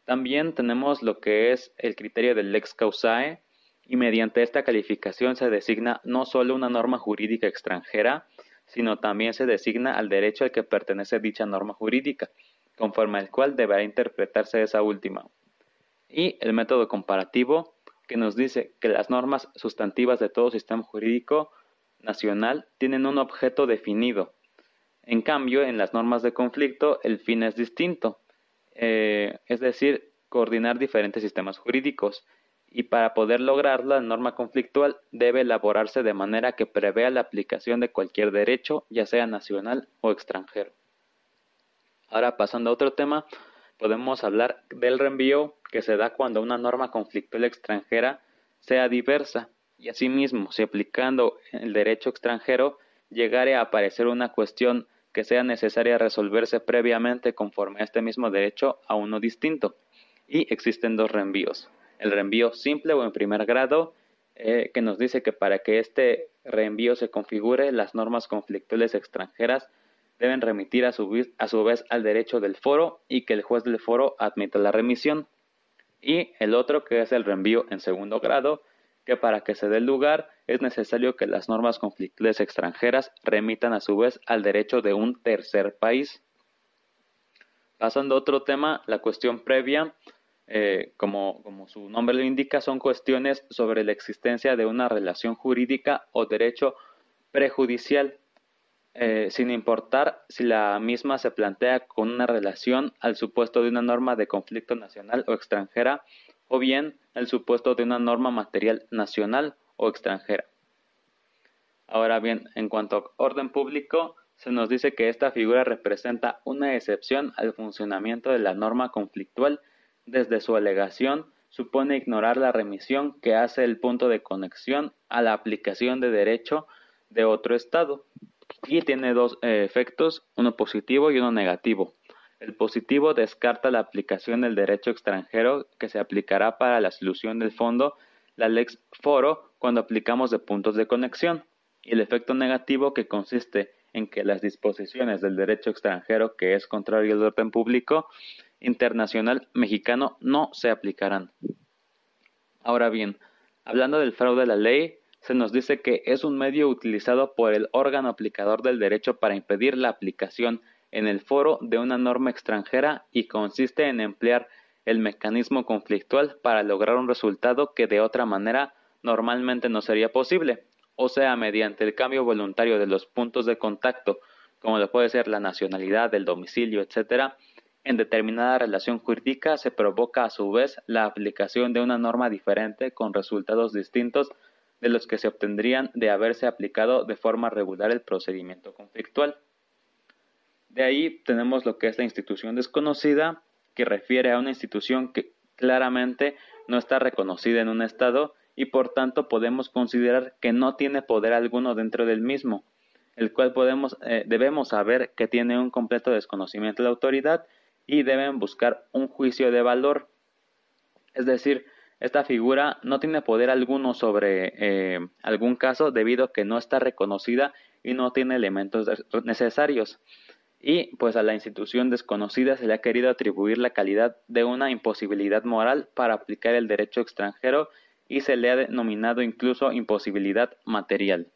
También tenemos lo que es el criterio del lex causae, y mediante esta calificación se designa no solo una norma jurídica extranjera, sino también se designa al derecho al que pertenece dicha norma jurídica, conforme al cual deberá interpretarse esa última. Y el método comparativo, que nos dice que las normas sustantivas de todo sistema jurídico nacional tienen un objeto definido. En cambio, en las normas de conflicto el fin es distinto, eh, es decir, coordinar diferentes sistemas jurídicos y para poder lograrlo la norma conflictual debe elaborarse de manera que prevea la aplicación de cualquier derecho, ya sea nacional o extranjero. Ahora pasando a otro tema, podemos hablar del reenvío que se da cuando una norma conflictual extranjera sea diversa y asimismo, si aplicando el derecho extranjero llegare a aparecer una cuestión que sea necesaria resolverse previamente conforme a este mismo derecho a uno distinto. Y existen dos reenvíos el reenvío simple o en primer grado, eh, que nos dice que para que este reenvío se configure, las normas conflictuales extranjeras deben remitir a su, vez al derecho del foro y que el juez del foro admita la remisión. Y el otro, que es el reenvío en segundo grado, que para que se dé lugar es necesario que las normas conflictuales extranjeras remitan a su vez al derecho de un tercer país. Pasando a otro tema, la cuestión previa eh, como, su nombre lo indica, son cuestiones sobre la existencia de una relación jurídica o derecho prejudicial, eh, sin importar si la misma se plantea con una relación al supuesto de una norma de conflicto nacional o extranjera, o bien el supuesto de una norma material nacional o extranjera. Ahora bien, en cuanto a orden público, se nos dice que esta figura representa una excepción al funcionamiento de la norma conflictual. Desde su alegación, supone ignorar la remisión que hace el punto de conexión a la aplicación de derecho de otro Estado. Y tiene dos eh, efectos, uno positivo y uno negativo. El positivo descarta la aplicación del derecho extranjero que se aplicará para la solución del fondo, la lex foro, cuando aplicamos de puntos de conexión. Y el efecto negativo que consiste en que las disposiciones del derecho extranjero que es contrario al orden público internacional mexicano no se aplicarán. Ahora bien, hablando del fraude a la ley, se nos dice que es un medio utilizado por el órgano aplicador del derecho para impedir la aplicación en el foro de una norma extranjera y consiste en emplear el mecanismo conflictual para lograr un resultado que de otra manera normalmente no sería posible, o sea, mediante el cambio voluntario de los puntos de contacto, como lo puede ser la nacionalidad, el domicilio, etcétera, en determinada relación jurídica se provoca a su vez la aplicación de una norma diferente con resultados distintos de los que se obtendrían de haberse aplicado de forma regular el procedimiento conflictual. De ahí tenemos lo que es la institución desconocida, que refiere a una institución que claramente no está reconocida en un Estado y por tanto podemos considerar que no tiene poder alguno dentro del mismo, el cual podemos, eh, debemos saber que tiene un completo desconocimiento de la autoridad y deben buscar un juicio de valor. Es decir, esta figura no tiene poder alguno sobre eh, algún caso debido a que no está reconocida y no tiene elementos necesarios y pues a la institución desconocida se le ha querido atribuir la calidad de una imposibilidad moral para aplicar el derecho extranjero y se le ha denominado incluso imposibilidad material.